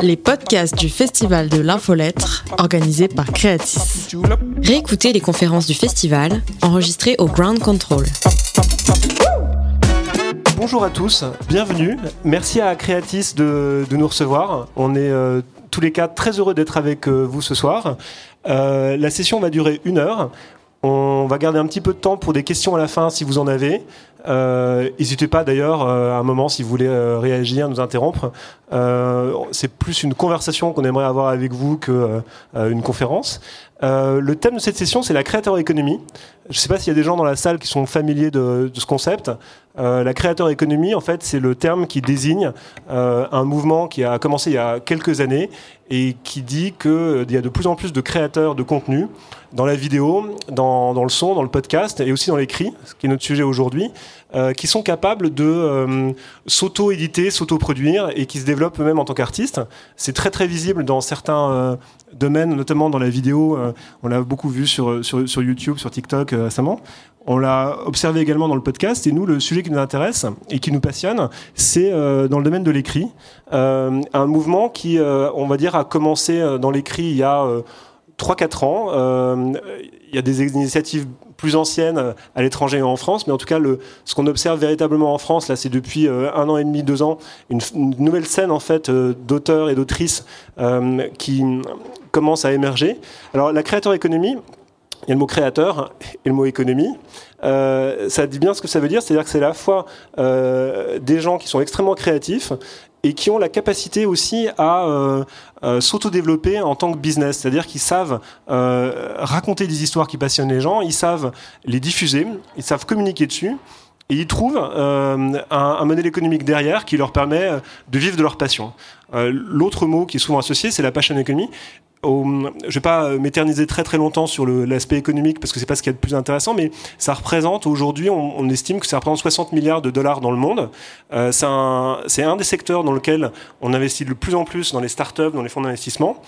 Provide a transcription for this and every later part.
les podcasts du Festival de l'Infolettre, organisé par Creatis. Réécoutez les conférences du festival, enregistrées au Ground Control. Bonjour à tous, bienvenue. Merci à Creatis de, nous recevoir. On est euh, tous les quatre très heureux d'être avec euh, vous ce soir. Euh, la session va durer une heure. On va garder un petit peu de temps pour des questions à la fin si vous en avez. Euh, n'hésitez pas d'ailleurs à un moment si vous voulez réagir, nous interrompre. c'est plus une conversation qu'on aimerait avoir avec vous qu'une une conférence. le thème de cette session, c'est la créateur économie. Je ne sais pas s'il y a des gens dans la salle qui sont familiers de, ce concept. la créateur économie, en fait, c'est le terme qui désigne un mouvement qui a commencé il y a quelques années et qui dit qu'il euh, y a de plus en plus de créateurs de contenu dans la vidéo, dans, le son, dans le podcast et aussi dans l'écrit, ce qui est notre sujet aujourd'hui, euh, qui sont capables de euh, s'auto-éditer, s'auto-produire et qui se développent eux-mêmes en tant qu'artistes. C'est très très visible dans certains domaines, notamment dans la vidéo. on l'a beaucoup vu sur, sur, YouTube, sur TikTok récemment. On l'a observé également dans le podcast. Et nous, le sujet qui nous intéresse et qui nous passionne, c'est dans le domaine de l'écrit. un mouvement qui, on va dire, a commencé dans l'écrit il y a 3-4 ans. Euh, il y a des initiatives plus anciennes à l'étranger et en France, mais en tout cas, le, ce qu'on observe véritablement en France, là, c'est depuis euh, un an et demi, deux ans, une, nouvelle scène en fait euh, d'auteurs et d'autrices qui commence à émerger. Alors, la créateur économie, il y a le mot créateur et le mot économie. ça dit bien ce que ça veut dire, c'est-à-dire que c'est à la fois des gens qui sont extrêmement créatifs et qui ont la capacité aussi à euh, euh, s'autodévelopper en tant que business, c'est-à-dire qu'ils savent euh, raconter des histoires qui passionnent les gens, ils savent les diffuser, ils savent communiquer dessus. Et ils trouvent un, un, modèle économique derrière qui leur permet de vivre de leur passion. L'autre mot qui est souvent associé, c'est la passion économie je ne vais pas m'éterniser très très longtemps sur l'aspect économique parce que c'est pas ce qui est le plus intéressant, mais ça représente aujourd'hui, on, estime que ça représente 60 milliards de dollars dans le monde. Euh, c'est un, un, des secteurs dans lequel on investit de plus en plus dans les startups, dans les fonds d'investissement.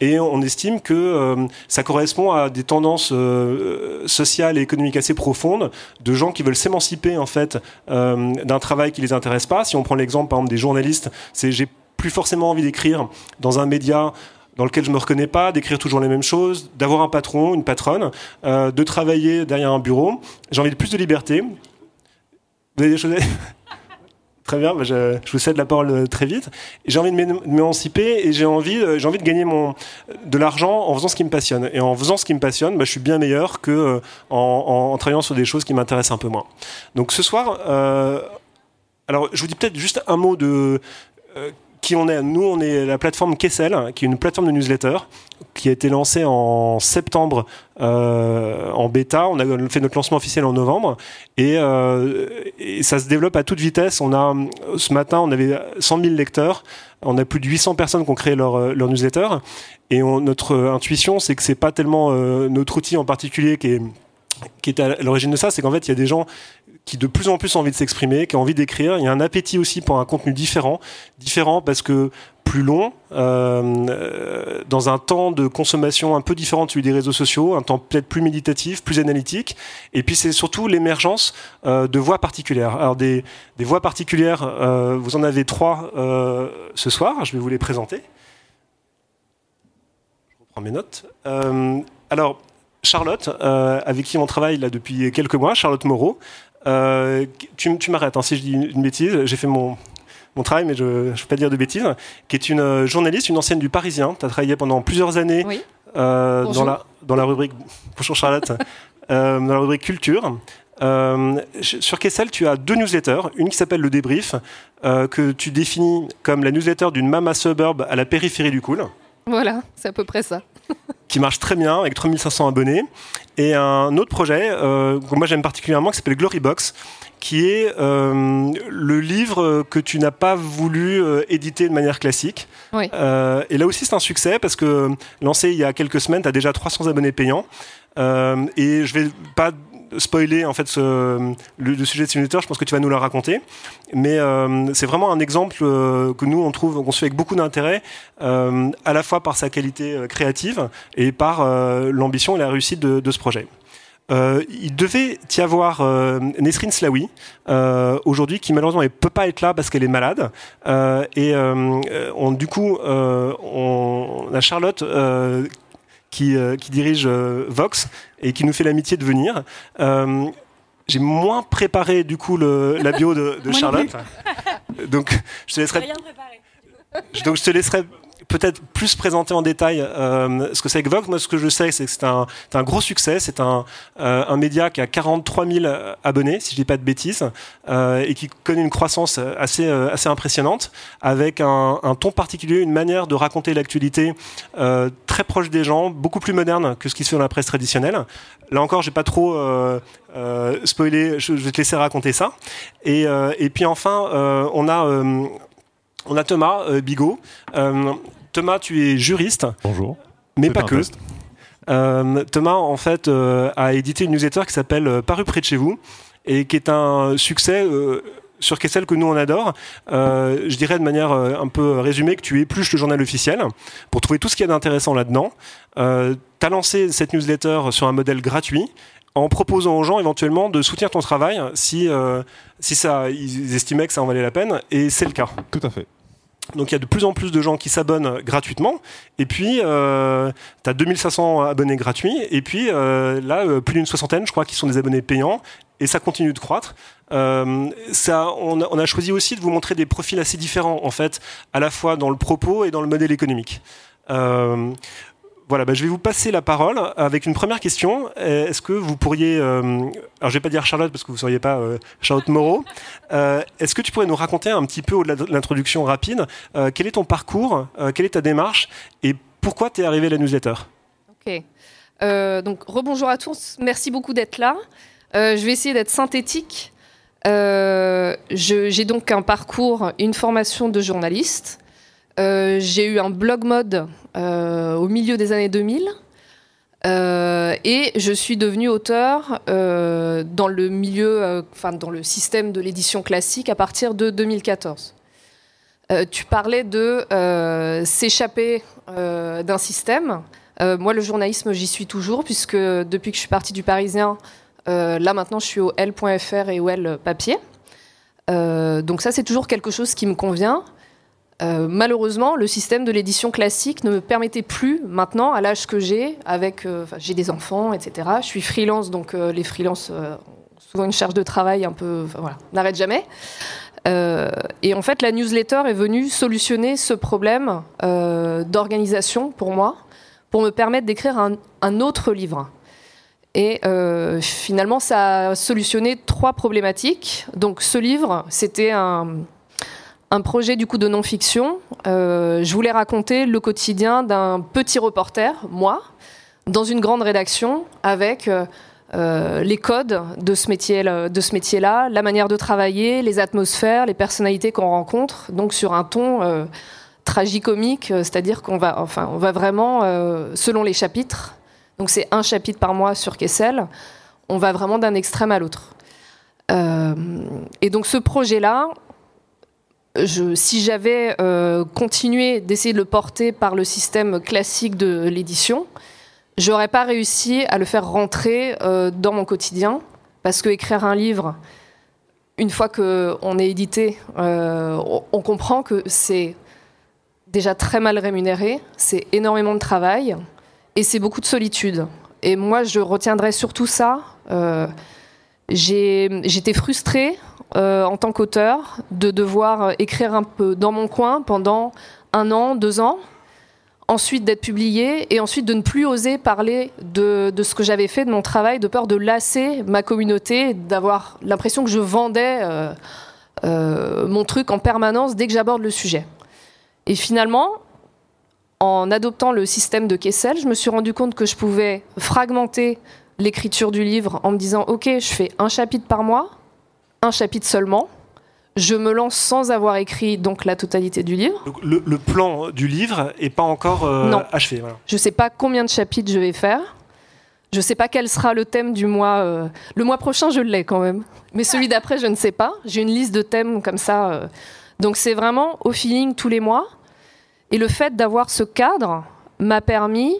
Et on estime que euh, ça correspond à des tendances euh, sociales et économiques assez profondes de gens qui veulent s'émanciper en fait euh, d'un travail qui les intéresse pas. Si on prend l'exemple par exemple des journalistes, c'est j'ai plus forcément envie d'écrire dans un média dans lequel je me reconnais pas, d'écrire toujours les mêmes choses, d'avoir un patron, une patronne, de travailler derrière un bureau. J'ai envie de plus de liberté. Vous avez des choses à... Très bien, bah, je, vous cède la parole euh, très vite. J'ai envie de m'émanciper et j'ai envie, euh, j'ai envie de gagner mon, de l'argent en faisant ce qui me passionne. Et en faisant ce qui me passionne, bah, je suis bien meilleur que en, travaillant sur des choses qui m'intéressent un peu moins. Donc ce soir, alors je vous dis peut-être juste un mot de qui on est Nous, on est la plateforme Kessel, qui est une plateforme de newsletter qui a été lancée en septembre euh, en bêta. On a fait notre lancement officiel en novembre et, euh, et, ça se développe à toute vitesse. On a ce matin, on avait 100 000 lecteurs. On a plus de 800 personnes qui ont créé leur, leur newsletter. Et notre intuition, c'est que c'est pas tellement euh, notre outil en particulier qui est qui est à l'origine de ça, c'est qu'en fait, il y a des gens qui de plus en plus ont envie de s'exprimer, qui ont envie d'écrire. Il y a un appétit aussi pour un contenu différent, différent parce que plus long, euh, dans un temps de consommation un peu différent de celui des réseaux sociaux, un temps peut-être plus méditatif, plus analytique. Et puis c'est surtout l'émergence euh, de voix particulières. Alors des, des voix particulières, euh, vous en avez trois euh, ce soir. Je vais vous les présenter. Je reprends mes notes. Euh, alors Charlotte, euh, avec qui on travaille là depuis quelques mois, Charlotte Moreau. Euh, tu, m'arrêtes hein, si je dis une, bêtise, j'ai fait mon, travail, mais je ne vais pas dire de bêtises, qui est une euh, journaliste, une ancienne du Parisien. Tu as travaillé pendant plusieurs années dans, la, dans la rubrique. Bonjour Charlotte. dans la rubrique culture. sur Kessel, tu as deux newsletters. Une qui s'appelle Le Débrief, que tu définis comme la newsletter d'une mama suburb à la périphérie du cool. Voilà, c'est à peu près ça. Qui marche très bien avec 3500 abonnés. Et un autre projet euh, que moi j'aime particulièrement qui s'appelle Glorybox, qui est euh, le livre que tu n'as pas voulu euh, éditer de manière classique. Oui. et là aussi c'est un succès parce que lancé il y a quelques semaines, tu as déjà 300 abonnés payants. et je vais pas spoiler en fait le, sujet de simulateur, je pense que tu vas nous le raconter. Mais euh, c'est vraiment un exemple euh, que nous on trouve, qu'on suit avec beaucoup d'intérêt, euh, à la fois par sa qualité créative et par l'ambition et la réussite de, ce projet. Il devait y avoir euh, Nesrine euh, aujourd'hui qui malheureusement ne peut pas être là parce qu'elle est malade. et on, du coup, on, a Charlotte qui, qui, dirige Vox et qui nous fait l'amitié de venir. j'ai moins préparé du coup le, la bio de, de Charlotte. Donc je te laisserai. Donc je te laisserai peut-être plus présenter en détail euh, ce que c'est que Vox. Moi, ce que je sais, c'est que c'est un, gros succès. C'est un, euh, média qui a 43 000 abonnés, si je dis pas de bêtises, euh, et qui connaît une croissance assez, euh, assez impressionnante, avec un, ton particulier, une manière de raconter l'actualité euh, très proche des gens, beaucoup plus moderne que ce qui se fait dans la presse traditionnelle. Là encore, j'ai pas trop spoilé. Je, je, vais te laisser raconter ça. Et, et puis enfin, on a on a Thomas Bigot. Thomas, tu es juriste. Bonjour. Mais pas que. Euh, Thomas, en fait, euh, a édité une newsletter qui s'appelle euh, Paru près de chez vous et qui est un succès sur celle que nous on adore. je dirais de manière un peu résumée que tu épluches le journal officiel pour trouver tout ce qu'il y a d'intéressant là-dedans. tu as lancé cette newsletter sur un modèle gratuit en proposant aux gens éventuellement de soutenir ton travail si, si ça, ils estimaient que ça en valait la peine, et c'est le cas. Tout à fait. Donc il y a de plus en plus de gens qui s'abonnent gratuitement. Et puis, euh, tu as 2500 abonnés gratuits. Et puis euh, là, euh, plus d'une soixantaine, je crois, qui sont des abonnés payants. Et ça continue de croître. Euh, ça, on on, a, choisi aussi de vous montrer des profils assez différents, en fait, à la fois dans le propos et dans le modèle économique. Euh, voilà, bah, je vais vous passer la parole avec une première question. Est-ce que vous pourriez, euh, alors je vais pas dire Charlotte parce que vous ne seriez pas euh, Charlotte Moreau, euh, est-ce que tu pourrais nous raconter un petit peu au-delà de l'introduction rapide, quel est ton parcours, quelle est ta démarche et pourquoi tu es arrivé à la newsletter? Ok, donc rebonjour à tous, merci beaucoup d'être là. je vais essayer d'être synthétique. J'ai donc un parcours, une formation de journaliste. Euh, j'ai eu un blog mode euh, au milieu des années 2000. Euh, et je suis devenue auteur dans le milieu, dans le système de l'édition classique à partir de 2014. tu parlais de s'échapper d'un système. moi, le journalisme, j'y suis toujours, puisque depuis que je suis partie du Parisien, là maintenant, je suis au L.fr et au L papier. donc ça, c'est toujours quelque chose qui me convient. Euh, malheureusement, le système de l'édition classique ne me permettait plus maintenant, à l'âge que j'ai, avec, euh, j'ai des enfants, etc. Je suis freelance, donc euh, les freelances ont souvent une charge de travail un peu, voilà, n'arrête jamais. et en fait, la newsletter est venue solutionner ce problème d'organisation pour moi, pour me permettre d'écrire un, un, autre livre. Et finalement, ça a solutionné trois problématiques. Donc, ce livre, c'était un un projet du coup de non-fiction. Euh, je voulais raconter le quotidien d'un petit reporter, moi, dans une grande rédaction, avec euh, euh, les codes de ce métier-là, la manière de travailler, les atmosphères, les personnalités qu'on rencontre, donc sur un ton tragicomique, c'est-à-dire qu'on va, enfin, va vraiment, selon les chapitres, donc c'est un chapitre par mois sur Kessel, on va vraiment d'un extrême à l'autre. et donc ce projet-là, si j'avais euh, continué d'essayer de le porter par le système classique de l'édition, j'aurais pas réussi à le faire rentrer euh, dans mon quotidien parce que écrire un livre, une fois qu'on est édité, euh, on comprend que c'est déjà très mal rémunéré, c'est énormément de travail et c'est beaucoup de solitude. Et moi, je retiendrai surtout ça. J'étais frustrée euh, en tant qu'auteur de devoir écrire un peu dans mon coin pendant un an, deux ans, ensuite d'être publié et ensuite de ne plus oser parler de, ce que j'avais fait, de mon travail, de peur de lasser ma communauté, d'avoir l'impression que je vendais euh, euh, mon truc en permanence dès que j'aborde le sujet. Et finalement, en adoptant le système de Kessel, je me suis rendu compte que je pouvais fragmenter l'écriture du livre en me disant, OK, je fais un chapitre par mois un chapitre seulement. Je me lance sans avoir écrit donc la totalité du livre. le, plan du livre est pas encore euh, achevé. Je ne sais pas combien de chapitres je vais faire. Je ne sais pas quel sera le thème du mois. Euh, le mois prochain, je l'ai quand même. Mais celui d'après, je ne sais pas. J'ai une liste de thèmes comme ça. Euh. Donc c'est vraiment au feeling tous les mois. Et le fait d'avoir ce cadre m'a permis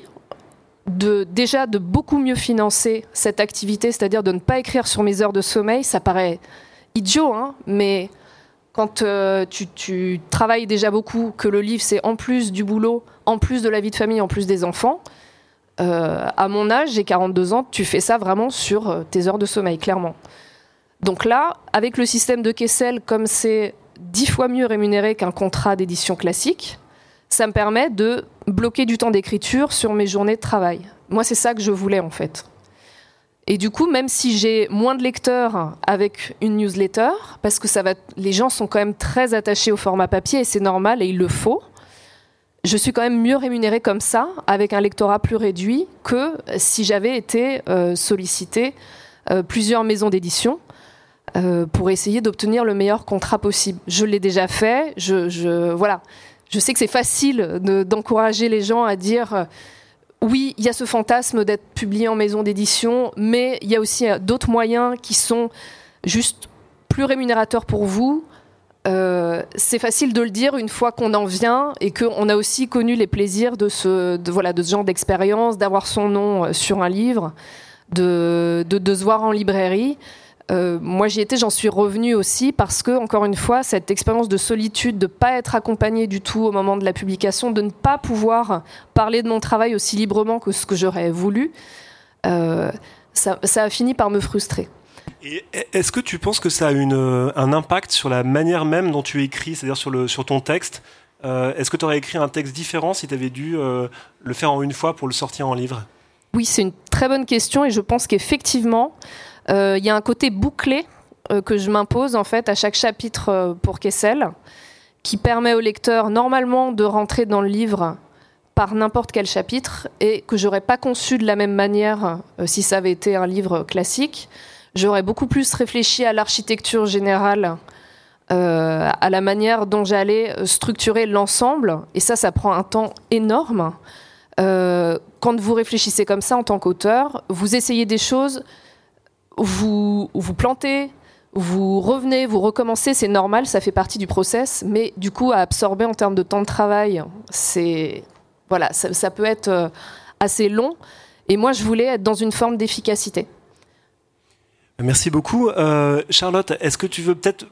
de déjà de beaucoup mieux financer cette activité, c'est-à-dire de ne pas écrire sur mes heures de sommeil. Ça paraît idiot, hein, mais quand euh, tu, travailles déjà beaucoup, que le livre c'est en plus du boulot, en plus de la vie de famille, en plus des enfants, euh, à mon âge, j'ai 42 ans, tu fais ça vraiment sur euh, tes heures de sommeil, clairement. Donc là, avec le système de Kessel, comme c'est dix fois mieux rémunéré qu'un contrat d'édition classique, ça me permet de bloquer du temps d'écriture sur mes journées de travail. Moi, c'est ça que je voulais en fait. Et du coup, même si j'ai moins de lecteurs avec une newsletter, parce que les gens sont quand même très attachés au format papier et c'est normal et il le faut, je suis quand même mieux rémunérée comme ça, avec un lectorat plus réduit, que si j'avais été euh, sollicité euh, plusieurs maisons d'édition euh, pour essayer d'obtenir le meilleur contrat possible. Je l'ai déjà fait. Je, voilà. je sais que c'est facile d'encourager les gens à dire oui, il y a ce fantasme d'être publié en maison d'édition, mais il y a aussi d'autres moyens qui sont juste plus rémunérateurs pour vous, euh, c'est facile de le dire une fois qu'on en vient et qu'on a aussi connu les plaisirs de ce, voilà, de ce genre d'expérience, d'avoir son nom euh, sur un livre, de, de, se voir en librairie. Euh, moi j'y étais, j'en suis revenue aussi parce que, encore une fois, cette expérience de solitude, de ne pas être accompagnée du tout au moment de la publication, de ne pas pouvoir parler de mon travail aussi librement que ce que j'aurais voulu, ça, ça a fini par me frustrer. Est-ce que tu penses que ça a une, euh, un impact sur la manière même dont tu écris, c'est-à-dire sur, le, sur ton texte euh, Est-ce que tu aurais écrit un texte différent si tu avais dû euh, le faire en une fois pour le sortir en livre? Oui, c'est une très bonne question et je pense qu'effectivement, il y a un côté bouclé que je m'impose en fait à chaque chapitre pour Kessel, qui permet au lecteur normalement de rentrer dans le livre par n'importe quel chapitre et que j'aurais pas conçu de la même manière si ça avait été un livre classique. J'aurais beaucoup plus réfléchi à l'architecture générale, euh, à la manière dont j'allais euh, structurer l'ensemble. Et ça, ça prend un temps énorme. Euh, quand vous réfléchissez comme ça en tant qu'auteur, vous essayez des choses, vous vous plantez, vous revenez, vous recommencez, c'est normal, ça fait partie du process, mais du coup à absorber en termes de temps de travail, c'est voilà, ça peut être assez long. Et moi, je voulais être dans une forme d'efficacité. Merci beaucoup. Euh, Charlotte, est-ce que tu veux peut-être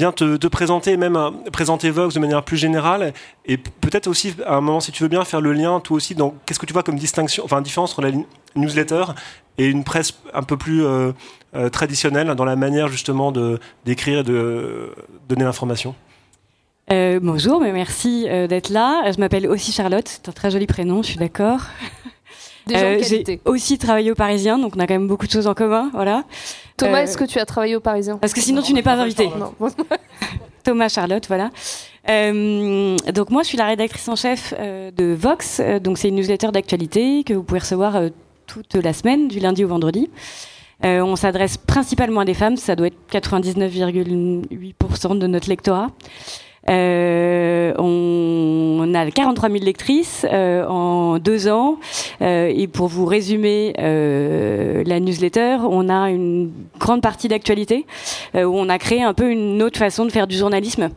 bien te, présenter, même euh, présenter Vox de manière plus générale, et peut-être aussi, à un moment, si tu veux bien, faire le lien, toi aussi, dans qu'est-ce que tu vois comme distinction, enfin différence entre la newsletter et une presse un peu plus euh, traditionnelle dans la manière justement d'écrire et de donner l'information? bonjour, merci d'être là. Je m'appelle aussi Charlotte, c'est un très joli prénom, je suis d'accord. Euh, j'ai aussi travaillé au Parisien, donc on a quand même beaucoup de choses en commun, voilà. Thomas, euh, est-ce que tu as travaillé au Parisien Parce que sinon tu n'es pas invité. Thomas, Charlotte, voilà. Euh, donc moi, je suis la rédactrice en chef de Vox. donc c'est une newsletter d'actualité que vous pouvez recevoir toute la semaine, du lundi au vendredi. on s'adresse principalement à des femmes, ça doit être 99,8% de notre lectorat. Euh, on, a 43 000 lectrices euh, en deux ans. Euh, et pour vous résumer la newsletter, on a une grande partie d'actualité où on a créé un peu une autre façon de faire du journalisme.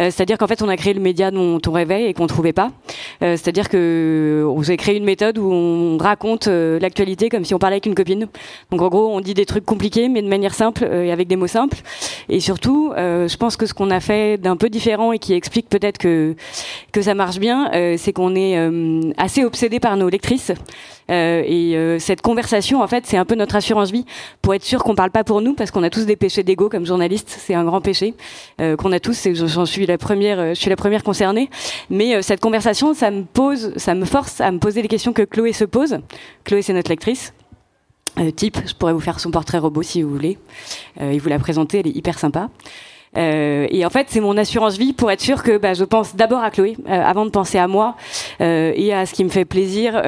Euh, c'est-à-dire qu'en fait, on a créé le média dont on rêvait et qu'on trouvait pas. Euh, c'est-à-dire que on a créé une méthode où on raconte euh, l'actualité comme si on parlait avec une copine. Donc en gros, on dit des trucs compliqués mais de manière simple et avec des mots simples. Et surtout, je pense que ce qu'on a fait d'un peu différent et qui explique peut-être que que ça marche bien, c'est qu'on est assez obsédé par nos lectrices. Euh, et euh, cette conversation, en fait, c'est un peu notre assurance vie pour être sûr qu'on parle pas pour nous, parce qu'on a tous des péchés d'ego comme journaliste. C'est un grand péché euh, qu'on a tous. Et j'en suis la première. Je suis la première concernée. Mais cette conversation, ça me pose, ça me force à me poser les questions que Chloé se pose. Chloé, c'est notre lectrice. type, je pourrais vous faire son portrait robot si vous voulez. et vous la présenter, elle est hyper sympa. Euh, et en fait, c'est mon assurance vie pour être sûr que bah, je pense d'abord à Chloé euh, avant de penser à moi euh, et à ce qui me fait plaisir,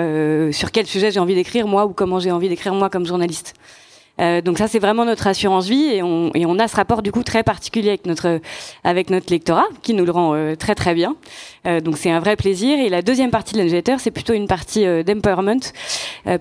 sur quel sujet j'ai envie d'écrire moi ou comment j'ai envie d'écrire moi comme journaliste. Euh, donc ça, c'est vraiment notre assurance vie et on, et on, a ce rapport du coup très particulier avec notre avec notre lectorat qui nous le rend euh, très très bien. Euh, donc c'est un vrai plaisir. Et la deuxième partie de la c'est plutôt une partie euh, d'empowerment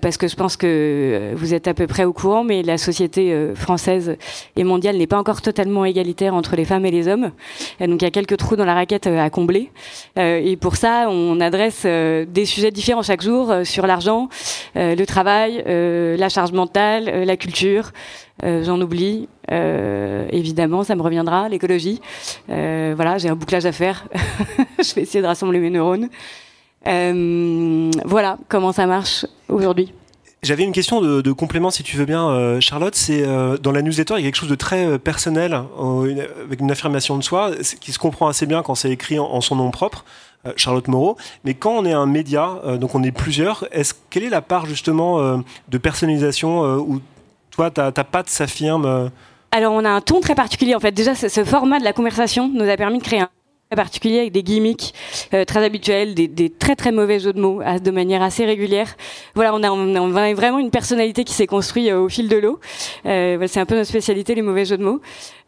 parce que je pense que vous êtes à peu près au courant, mais la société française et mondiale n'est pas encore totalement égalitaire entre les femmes et les hommes. donc il y a quelques trous dans la raquette à combler. et pour ça, on adresse des sujets différents chaque jour sur l'argent, le travail, la charge mentale, la culture euh, j'en oublie, euh, évidemment, ça me reviendra, l'écologie. Euh, voilà, j'ai un bouclage à faire. je vais essayer de rassembler mes neurones. voilà comment ça marche aujourd'hui. J'avais une question de, complément, si tu veux bien, Charlotte. C'est dans la newsletter, il y a quelque chose de très personnel, avec une affirmation de soi, qui se comprend assez bien quand c'est écrit en, son nom propre. Charlotte Moreau. Mais quand on est un média, donc on est plusieurs, est-ce quelle est la part justement de personnalisation où toi, ta, patte s'affirme euh. Alors, on a un ton très particulier. En fait, déjà, ce, format de la conversation nous a permis de créer un particulier avec des gimmicks euh, très habituels, des, très très mauvais jeux de mots de manière assez régulière. Voilà, on a, a vraiment une personnalité qui s'est construite euh, au fil de l'eau. c'est un peu notre spécialité, les mauvais jeux de mots.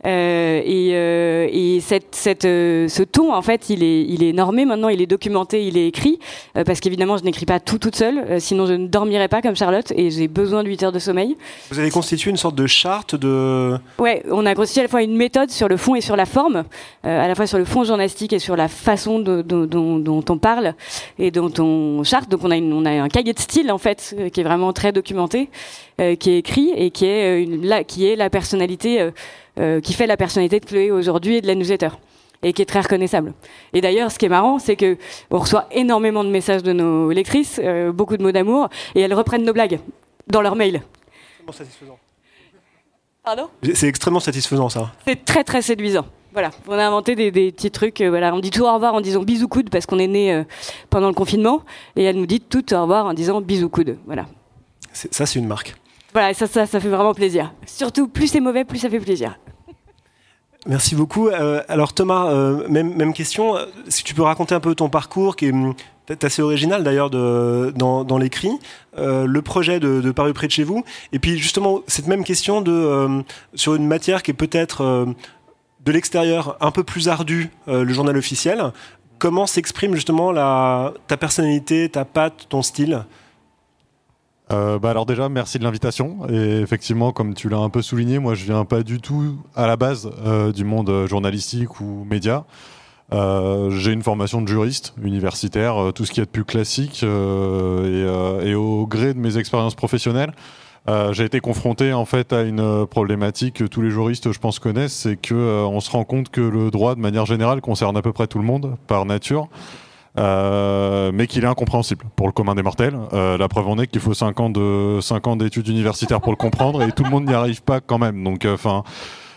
Euh, et, euh, et cette, cette, euh, ce ton, en fait, il est, il est normé maintenant, il est documenté, il est écrit, parce qu'évidemment, je n'écris pas tout toute seule, sinon je ne dormirais pas comme Charlotte, et j'ai besoin de 8 heures de sommeil. Vous avez constitué une sorte de charte de... Ouais, on a constitué à la fois une méthode sur le fond et sur la forme, à la fois sur le fond journalistique et sur la façon de, dont, dont, on parle et dont on charte. Donc on a, une, on a un cahier de style, en fait, qui est vraiment très documenté, qui est écrit et qui est, une, la, qui est la personnalité euh, qui fait la personnalité de Chloé aujourd'hui et de la newsletter et qui est très reconnaissable. Et d'ailleurs, ce qui est marrant, c'est que on reçoit énormément de messages de nos lectrices, euh, beaucoup de mots d'amour, et elles reprennent nos blagues dans leurs mails. satisfaisant. Pardon? C'est extrêmement satisfaisant, ça. C'est très très séduisant. Voilà, on a inventé des, petits trucs. Euh, voilà, on dit tout au revoir en disant bisous coude parce qu'on est né pendant le confinement, et elle nous dit tout au revoir en disant bisous coude. Voilà. Ça, c'est une marque. Voilà, ça, ça, ça fait vraiment plaisir. Surtout, plus c'est mauvais, plus ça fait plaisir. Merci beaucoup. Euh, alors Thomas, euh, même, même question. Si tu peux raconter un peu ton parcours, qui est hum, assez original d'ailleurs dans, dans l'écrit, euh, le projet de, Paru près de chez vous, et puis justement cette même question de sur une matière qui est peut-être de l'extérieur un peu plus ardue, le journal officiel. Comment s'exprime justement la, ta personnalité, ta patte, ton style? Euh, bah alors déjà, merci de l'invitation. Et effectivement, comme tu l'as un peu souligné, moi je viens pas du tout à la base euh, du monde journalistique ou média. Euh, j'ai une formation de juriste universitaire, euh, tout ce qui est de plus classique, euh, et, et, au gré de mes expériences professionnelles, j'ai été confronté en fait à une problématique que tous les juristes, je pense, connaissent, c'est que on se rend compte que le droit, de manière générale, concerne à peu près tout le monde par nature. Euh, mais qu'il est incompréhensible pour le commun des mortels. Euh, la preuve en est qu'il faut 5 ans de 5 ans d'études universitaires pour le comprendre et tout le monde n'y arrive pas quand même. Donc euh, enfin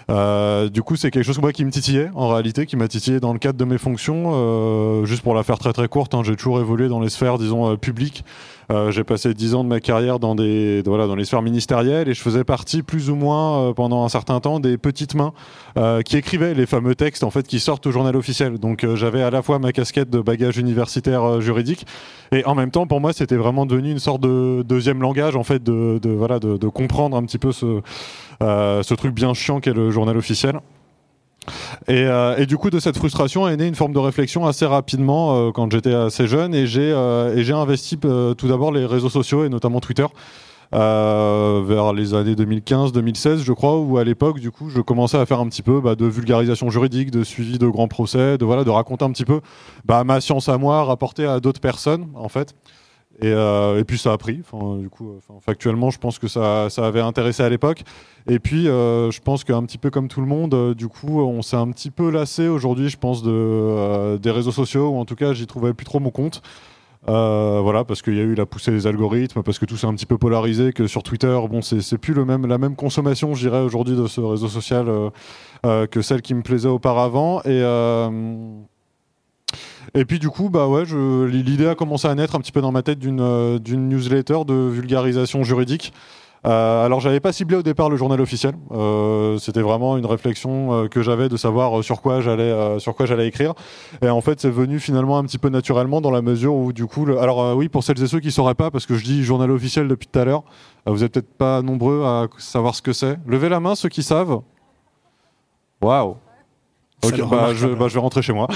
du coup, c'est quelque chose moi, qui me titillait en réalité, qui m'a titillé dans le cadre de mes fonctions. Euh, juste pour la faire très très courte, hein, j'ai toujours évolué dans les sphères, disons, euh, publiques. Euh, j'ai passé dix ans de ma carrière dans des voilà dans les sphères ministérielles et je faisais partie plus ou moins euh, pendant un certain temps des petites mains euh, qui écrivaient les fameux textes en fait qui sortent au journal officiel. Donc j'avais à la fois ma casquette de bagage universitaire juridique et en même temps pour moi c'était vraiment devenu une sorte de deuxième langage en fait de, de voilà de, de, comprendre un petit peu ce ce truc bien chiant qu'est le journal officiel. Et, euh, et, du coup, de cette frustration est née une forme de réflexion assez rapidement euh, quand j'étais assez jeune et j'ai euh, investi tout d'abord les réseaux sociaux et notamment Twitter. vers les années 2015-2016, je crois, où à l'époque, du coup, je commençais à faire un petit peu bah, de vulgarisation juridique, de suivi de grands procès, de voilà, de raconter un petit peu bah, ma science à moi, rapportée à d'autres personnes, en fait. Et, euh, et, puis ça a pris. Du coup, enfin, factuellement, je pense que ça, ça avait intéressé à l'époque. Et puis, euh, je pense qu'un petit peu comme tout le monde, euh, du coup, on s'est un petit peu lassé aujourd'hui, je pense, de, euh, des réseaux sociaux, ou en tout cas, j'y trouvais plus trop mon compte. Euh, voilà, parce qu'il y a eu la poussée des algorithmes, parce que tout s'est un petit peu polarisé, que sur Twitter, bon, c'est plus le même, la même consommation, je dirais, aujourd'hui de ce réseau social que celle qui me plaisait auparavant. Et et puis du coup, bah ouais, l'idée a commencé à naître un petit peu dans ma tête d'une euh, newsletter de vulgarisation juridique. Euh, alors j'avais pas ciblé au départ le journal officiel. Euh, C'était vraiment une réflexion euh, que j'avais de savoir sur quoi j'allais sur quoi j'allais écrire. Et en fait c'est venu finalement un petit peu naturellement dans la mesure où du coup alors oui pour celles et ceux qui sauraient pas parce que je dis journal officiel depuis tout à l'heure, vous êtes peut-être pas nombreux à savoir ce que c'est. Levez la main ceux qui savent. Waouh. Ok, bah, je, bah, je, vais rentrer chez moi.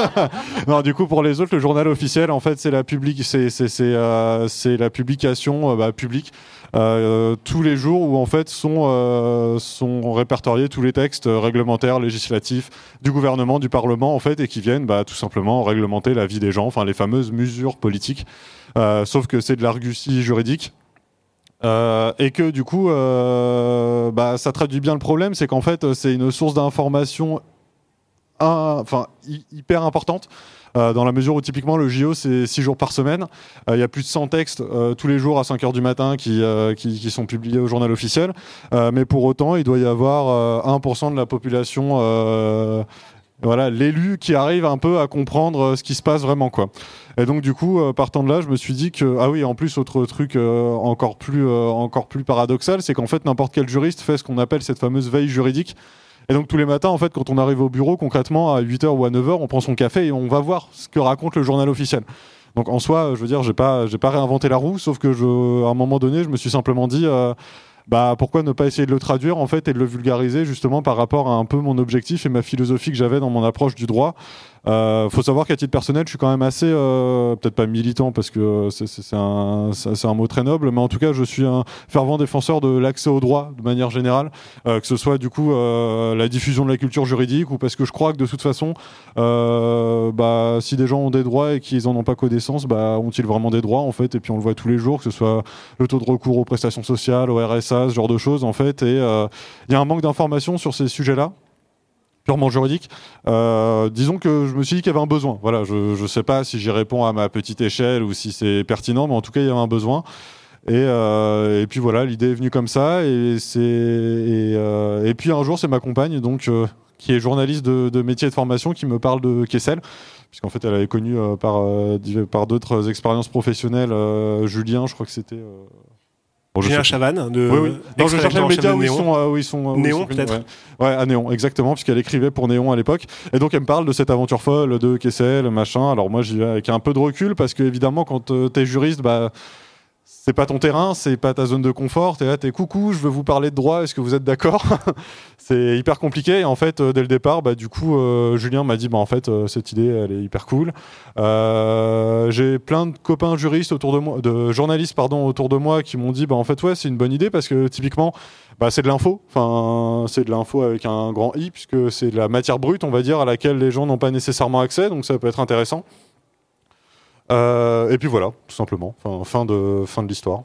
non, du coup, pour les autres, le journal officiel, en fait, c'est la public, c'est c'est c'est euh, la publication euh, bah, publique euh, tous les jours où en fait sont euh, sont répertoriés tous les textes réglementaires, législatifs du gouvernement, du parlement, en fait, et qui viennent bah, tout simplement réglementer la vie des gens, enfin les fameuses mesures politiques. Euh, sauf que c'est de l'argutie juridique. Euh, et que du coup, euh, bah, ça traduit bien le problème, c'est qu'en fait, c'est une source d'information enfin, hyper importante. Euh, dans la mesure où typiquement le JO c'est 6 jours par semaine, euh, il y a plus de 100 textes euh, tous les jours à 5 heures du matin qui, qui, qui, sont publiés au journal officiel, mais pour autant il doit y avoir 1% de la population voilà, l'élu qui arrive un peu à comprendre ce qui se passe vraiment quoi. Et donc du coup, partant de là, je me suis dit que ah oui, en plus autre truc encore plus encore plus paradoxal, c'est qu'en fait n'importe quel juriste fait ce qu'on appelle cette fameuse veille juridique. Et donc tous les matins, en fait, quand on arrive au bureau, concrètement, à 8h ou à 9h, on prend son café et on va voir ce que raconte le journal officiel. Donc en soi, je veux dire, j'ai pas, pas réinventé la roue, sauf que je, à un moment donné, je me suis simplement dit, euh, bah pourquoi ne pas essayer de le traduire en fait et de le vulgariser justement par rapport à un peu mon objectif et ma philosophie que j'avais dans mon approche du droit. Euh, faut savoir qu'à titre personnel, je suis quand même assez, euh, peut-être pas militant parce que c'est un, un, mot très noble, mais en tout cas, je suis un fervent défenseur de l'accès au droit de manière générale, euh, que ce soit du coup euh, la diffusion de la culture juridique ou parce que je crois que de toute façon, euh, bah, si des gens ont des droits et qu'ils en ont pas connaissance, bah, ont-ils vraiment des droits en fait? Et puis on le voit tous les jours, que ce soit le taux de recours aux prestations sociales, au RSA, ce genre de choses en fait. Et il y a un manque d'informations sur ces sujets-là purement juridique. Euh, disons que je me suis dit qu'il y avait un besoin. Voilà, je ne sais pas si j'y réponds à ma petite échelle ou si c'est pertinent, mais en tout cas, il y avait un besoin. Et, euh, et puis voilà, l'idée est venue comme ça. Et, c'est, et, euh, et puis un jour, c'est ma compagne, donc, euh, qui est journaliste de, de métier de formation, qui me parle de Kessel, puisqu'en fait, elle avait connu euh, par, euh, par d'autres expériences professionnelles Julien, je crois que c'était Bon, Julien Chavannes de oui, oui. Je cherchais le média où ils sont, euh, où ils sont Néon peut-être ouais. ouais. à Néon exactement puisqu'elle écrivait pour Néon à l'époque et donc elle me parle de cette aventure folle de Kessel machin alors moi j'y vais avec un peu de recul parce que évidemment quand euh, t'es juriste bah c'est pas ton terrain, c'est pas ta zone de confort. T'es là, t'es coucou, je veux vous parler de droit. Est-ce que vous êtes d'accord C'est hyper compliqué. Et en fait, euh, dès le départ, bah, du coup, euh, Julien m'a dit, bah, en fait, euh, cette idée, elle est hyper cool. Euh, J'ai plein de copains juristes autour de moi, de journalistes, pardon, autour de moi, qui m'ont dit, bah, en fait, ouais, c'est une bonne idée parce que typiquement, bah, c'est de l'info. Enfin, c'est de l'info avec un grand i puisque c'est de la matière brute, on va dire, à laquelle les gens n'ont pas nécessairement accès. Donc, ça peut être intéressant. Euh, et puis voilà, tout simplement. Enfin, fin de, fin de l'histoire.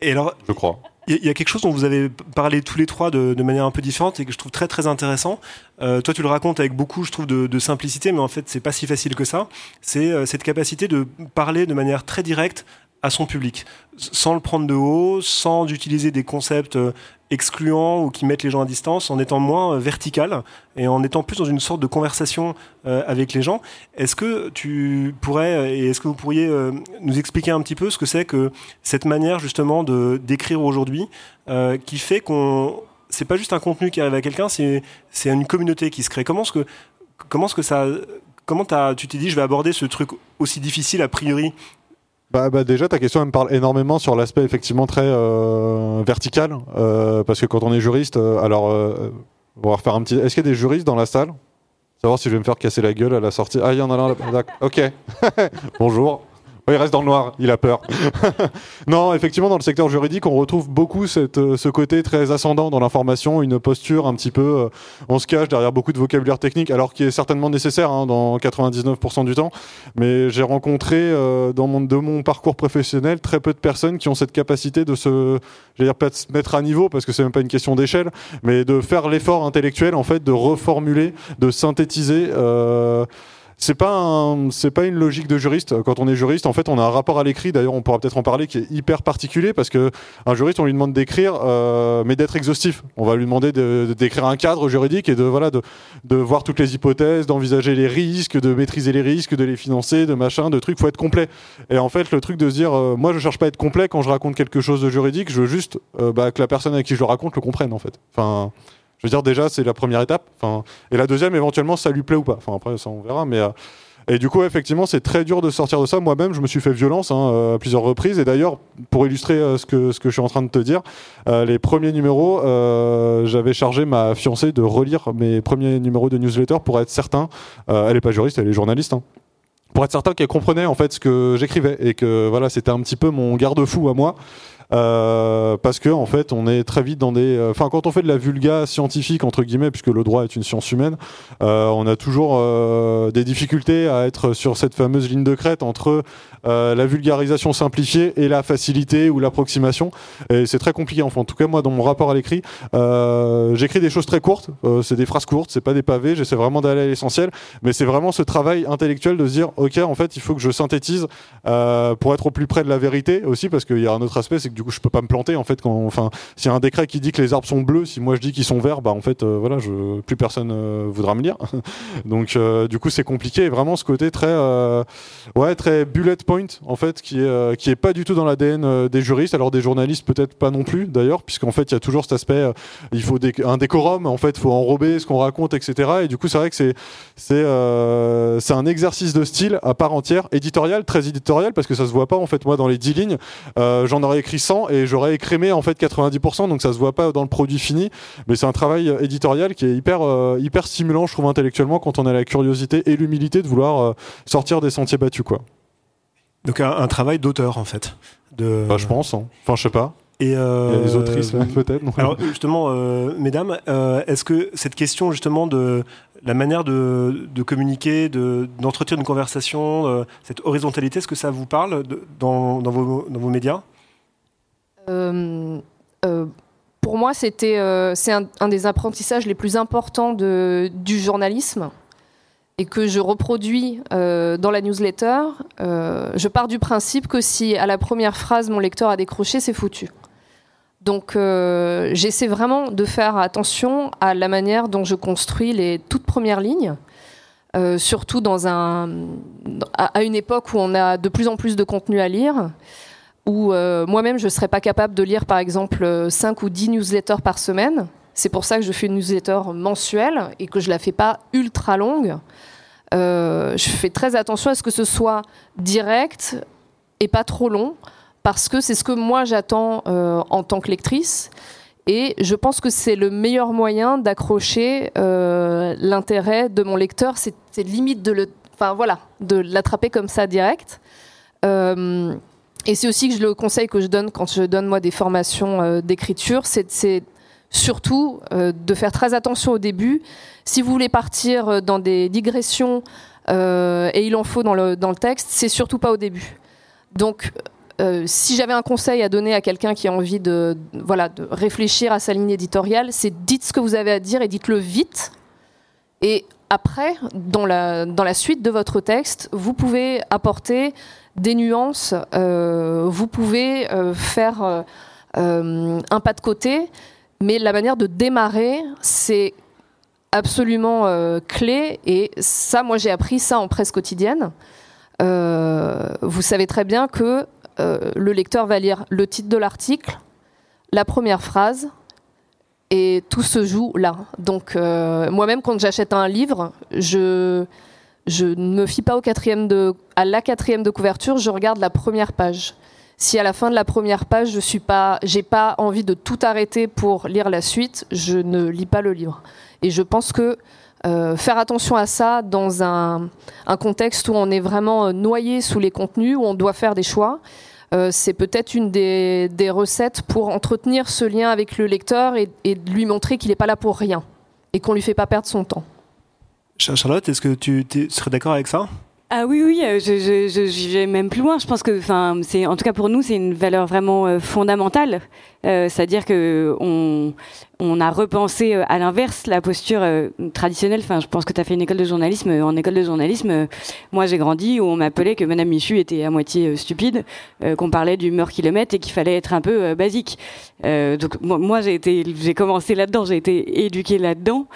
Et alors, je crois. Il y, y, a quelque chose dont vous avez parlé tous les trois de, de, manière un peu différente et que je trouve très très intéressant. Euh, toi, tu le racontes avec beaucoup, je trouve, de, de simplicité, mais en fait, c'est pas si facile que ça. C'est euh, cette capacité de parler de manière très directe à son public, sans le prendre de haut, sans utiliser des concepts euh, excluants ou qui mettent les gens à distance, en étant moins euh, vertical et en étant plus dans une sorte de conversation euh, avec les gens. Est-ce que tu pourrais et est-ce que vous pourriez nous expliquer un petit peu ce que c'est que cette manière justement de d'écrire aujourd'hui qui fait qu'on c'est pas juste un contenu qui arrive à quelqu'un, c'est une communauté qui se crée. Comment est-ce que comment est-ce que ça comment tu t'es dit je vais aborder ce truc aussi difficile a priori bah, bah, déjà, ta question me parle énormément sur l'aspect effectivement très euh, vertical, euh, parce que quand on est juriste, euh, alors on va refaire un petit. Est-ce qu'il y a des juristes dans la salle? Savoir si je vais me faire casser la gueule à la sortie. Ah, il y en a là. Ok. Bonjour. Il reste dans le noir, il a peur. non, effectivement, dans le secteur juridique, on retrouve beaucoup cette, euh, ce côté très ascendant dans l'information, une posture un petit peu, euh, on se cache derrière beaucoup de vocabulaire technique, alors qui est certainement nécessaire hein, dans 99% du temps. Mais j'ai rencontré euh, dans mon, de mon parcours professionnel très peu de personnes qui ont cette capacité de se, dire pas de se mettre à niveau parce que c'est même pas une question d'échelle, mais de faire l'effort intellectuel en fait de reformuler, de synthétiser. Euh, c'est pas c'est pas une logique de juriste. Quand on est juriste, en fait, on a un rapport à l'écrit. D'ailleurs, on pourra peut-être en parler, qui est hyper particulier parce que un juriste, on lui demande d'écrire, euh, mais d'être exhaustif. On va lui demander d'écrire un cadre juridique et de voilà de, de voir toutes les hypothèses, d'envisager les risques, de maîtriser les risques, de les financer, de machin, de trucs. Faut être complet. Et en fait, le truc de se dire, euh, moi, je cherche pas à être complet quand je raconte quelque chose de juridique. Je veux juste euh, bah, que la personne à qui je le raconte le comprenne, en fait. Enfin. Je veux dire, déjà, c'est la première étape. Et la deuxième, éventuellement, ça lui plaît ou pas. Enfin, après, ça, on verra. Mais, euh, et du coup, effectivement, c'est très dur de sortir de ça. Moi-même, je me suis fait violence hein, euh, à plusieurs reprises. Et d'ailleurs, pour illustrer euh, ce, que, ce que je suis en train de te dire, les premiers numéros, j'avais chargé ma fiancée de relire mes premiers numéros de newsletter pour être certain. elle n'est pas juriste, elle est journaliste. Hein, pour être certain qu'elle comprenait en fait ce que j'écrivais et que voilà c'était un petit peu mon garde-fou à moi euh, parce que en fait, on est très vite dans des. Euh, enfin, quand on fait de la vulga scientifique entre guillemets, puisque le droit est une science humaine, euh, on a toujours euh, des difficultés à être sur cette fameuse ligne de crête entre euh, la vulgarisation simplifiée et la facilité ou l'approximation. Et c'est très compliqué. Enfin, en tout cas, moi, dans mon rapport à l'écrit, j'écris des choses très courtes. c'est des phrases courtes, c'est pas des pavés. J'essaie vraiment d'aller à l'essentiel, mais c'est vraiment ce travail intellectuel de se dire, ok, en fait, il faut que je synthétise pour être au plus près de la vérité aussi, parce qu'il y a un autre aspect, c'est que du coup, je peux pas me planter en fait. Quand, enfin, s'il y a un décret qui dit que les arbres sont bleus, si moi je dis qu'ils sont verts, bah en fait, euh, voilà, plus personne euh, voudra me lire. Donc, euh, du coup, c'est compliqué. Et vraiment, ce côté très, ouais, très bullet point en fait, qui est qui est pas du tout dans l'ADN des juristes. Alors des journalistes peut-être pas non plus d'ailleurs, puisqu'en fait, il y a toujours cet aspect. il faut un décorum. En fait, faut enrober ce qu'on raconte, etc. Et du coup, c'est vrai que c'est c'est c'est un exercice de style à part entière, éditorial, très éditorial, parce que ça se voit pas en fait. Moi, dans les 10 lignes, j'en aurais écrit 100 et j'aurais écrémé en fait 90%, donc ça se voit pas dans le produit fini, mais c'est un travail éditorial qui est hyper, euh, hyper stimulant, je trouve, intellectuellement, quand on a la curiosité et l'humilité de vouloir euh, sortir des sentiers battus, quoi. Donc un, travail d'auteur, en fait. De... Bah, je pense, hein. enfin, je sais pas. Et euh, les autrices, peut-être. Alors justement, mesdames, est-ce que cette question justement de la manière de, communiquer, d'entretenir une conversation, cette horizontalité, est-ce que ça vous parle dans, dans, vos, dans, vos, médias? euh, euh, pour moi, c'était euh, c'est un, des apprentissages les plus importants du journalisme et que je reproduis dans la newsletter. je pars du principe que si à la première phrase mon lecteur a décroché, c'est foutu. Donc j'essaie vraiment de faire attention à la manière dont je construis les toutes premières lignes. surtout dans un, à une époque où on a de plus en plus de contenu à lire, où euh, moi-même je ne serais pas capable de lire par exemple 5 ou 10 newsletters par semaine. C'est pour ça que je fais une newsletter mensuelle et que je ne la fais pas ultra longue. Euh, je fais très attention à ce que ce soit direct et pas trop long, parce que c'est ce que moi j'attends euh, en tant que lectrice. Et je pense que c'est le meilleur moyen d'accrocher l'intérêt de mon lecteur. C'est limite de le, voilà, de l'attraper comme ça direct. Et c'est aussi que je le conseil que je donne quand je donne moi des formations euh, d'écriture, c'est surtout euh, de faire très attention au début. Si vous voulez partir euh, dans des digressions, et il en faut dans le, dans le texte, c'est surtout pas au début. Donc, si j'avais un conseil à donner à quelqu'un qui a envie de, voilà, de réfléchir à sa ligne éditoriale, c'est dites ce que vous avez à dire et dites-le vite. Et après, dans la, dans la suite de votre texte, vous pouvez apporter des nuances, euh, vous pouvez euh, faire euh, un pas de côté, mais la manière de démarrer, c'est absolument clé. Et ça, moi, j'ai appris ça en presse quotidienne. vous savez très bien que le lecteur va lire le titre de l'article, la première phrase, et tout se joue là. Donc, moi-même, quand j'achète un livre, je je ne me fie pas au quatrième de, à la quatrième de couverture, je regarde la première page. Si à la fin de la première page, je suis pas, j'ai pas envie de tout arrêter pour lire la suite, je ne lis pas le livre. Et je pense que euh, faire attention à ça dans un, contexte où on est vraiment euh, noyé sous les contenus, où on doit faire des choix, euh, c'est peut-être une des, recettes pour entretenir ce lien avec le lecteur et, et lui montrer qu'il n'est pas là pour rien et qu'on lui fait pas perdre son temps. Charlotte, est-ce que tu serais d'accord avec ça? Ah oui, oui, euh, je, même plus loin. Je pense que, enfin, c'est en tout cas pour nous, c'est une valeur vraiment euh, fondamentale. Euh, c'est-à-dire que on, on a repensé à l'inverse la posture traditionnelle. Enfin, je pense que tu as fait une école de journalisme. En école de journalisme, moi j'ai grandi où on m'appelait que Madame Michu était à moitié stupide, qu'on parlait du meurtre kilomètre et qu'il fallait être un peu basique. donc moi j'ai commencé là-dedans, j'ai été éduquée là-dedans.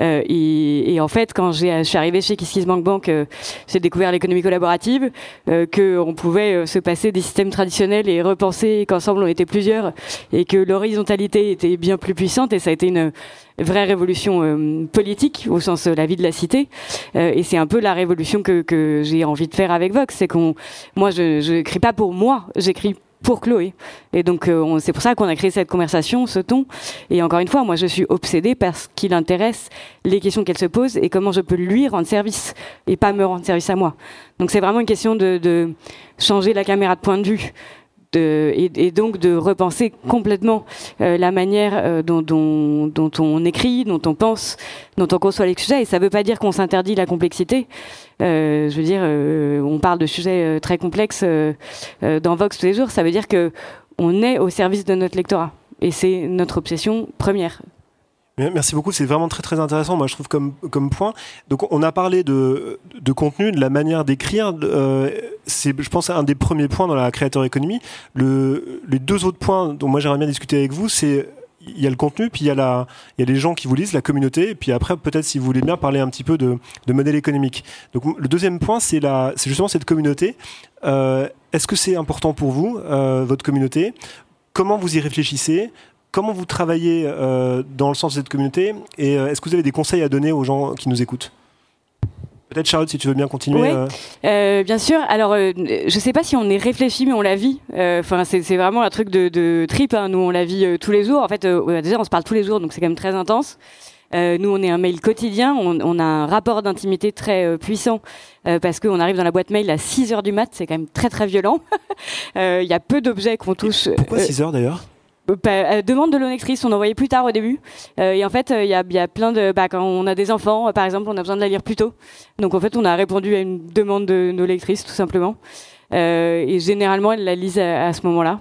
Et, en fait, quand je suis arrivée chez KissKissBankBank, Bank, j'ai découvert l'économie collaborative, qu'on pouvait se passer des systèmes traditionnels et repenser qu'ensemble on était plusieurs et que l'horizontalité était bien plus puissante ça a été une vraie révolution euh, politique au sens de la vie de la cité euh, et c'est un peu la révolution que, j'ai envie de faire avec Vox c'est qu'on moi je n'écris pas pour moi j'écris pour Chloé. Et donc, euh, c'est pour ça qu'on a créé cette conversation, ce ton. Et encore une fois, moi, je suis obsédée parce qu'il intéresse les questions qu'elle se pose et comment je peux lui rendre service et pas me rendre service à moi. Donc, c'est vraiment une question de changer la caméra de point de vue et, donc de repenser complètement euh, la manière euh, dont, on écrit, dont on pense, dont on conçoit les sujets. Et ça ne veut pas dire qu'on s'interdit la complexité. Euh, je veux dire, on parle de sujets très complexes dans Vox tous les jours. Ça veut dire que on est au service de notre lectorat. Et c'est notre obsession première. Merci beaucoup, c'est vraiment très très intéressant, moi je trouve comme, comme point. Donc on a parlé de, de contenu, de la manière d'écrire, euh, c'est je pense un des premiers points dans la créateur économie. Le, les deux autres points dont moi j'aimerais bien discuter avec vous, c'est il y a le contenu, puis il y a, la, il y a les gens qui vous lisent, la communauté, et puis après, peut-être, si vous voulez bien, parler un petit peu de, de modèle économique. Donc, le deuxième point, c'est justement cette communauté. Euh, Est-ce que c'est important pour vous, euh, votre communauté? Comment vous y réfléchissez? Comment vous travaillez euh, dans le sens de cette communauté et euh, est-ce que vous avez des conseils à donner aux gens qui nous écoutent? Peut-être Charlotte, si tu veux bien continuer. Oui, euh. bien sûr. Alors, je ne sais pas si on est réfléchi, mais on la vit. Enfin, c'est vraiment un truc de, de trip. Hein. Nous, on la vit tous les jours. En fait, déjà, on se parle tous les jours, donc c'est quand même très intense. nous, on est un mail quotidien, on, a un rapport d'intimité très puissant parce qu'on arrive dans la boîte mail à 6 heures du mat, c'est quand même très très violent. Il y a peu d'objets qu'on touche. pourquoi 6 heures d'ailleurs? Euh, demande de l'onectrice, on envoyait plus tard au début. Euh, et en fait, il y a, y, a, plein de... Bah, quand on a des enfants, par exemple, on a besoin de la lire plus tôt. Donc en fait, on a répondu à une demande de nos lectrices, tout simplement. Euh, et généralement, elles la lisent à ce moment-là.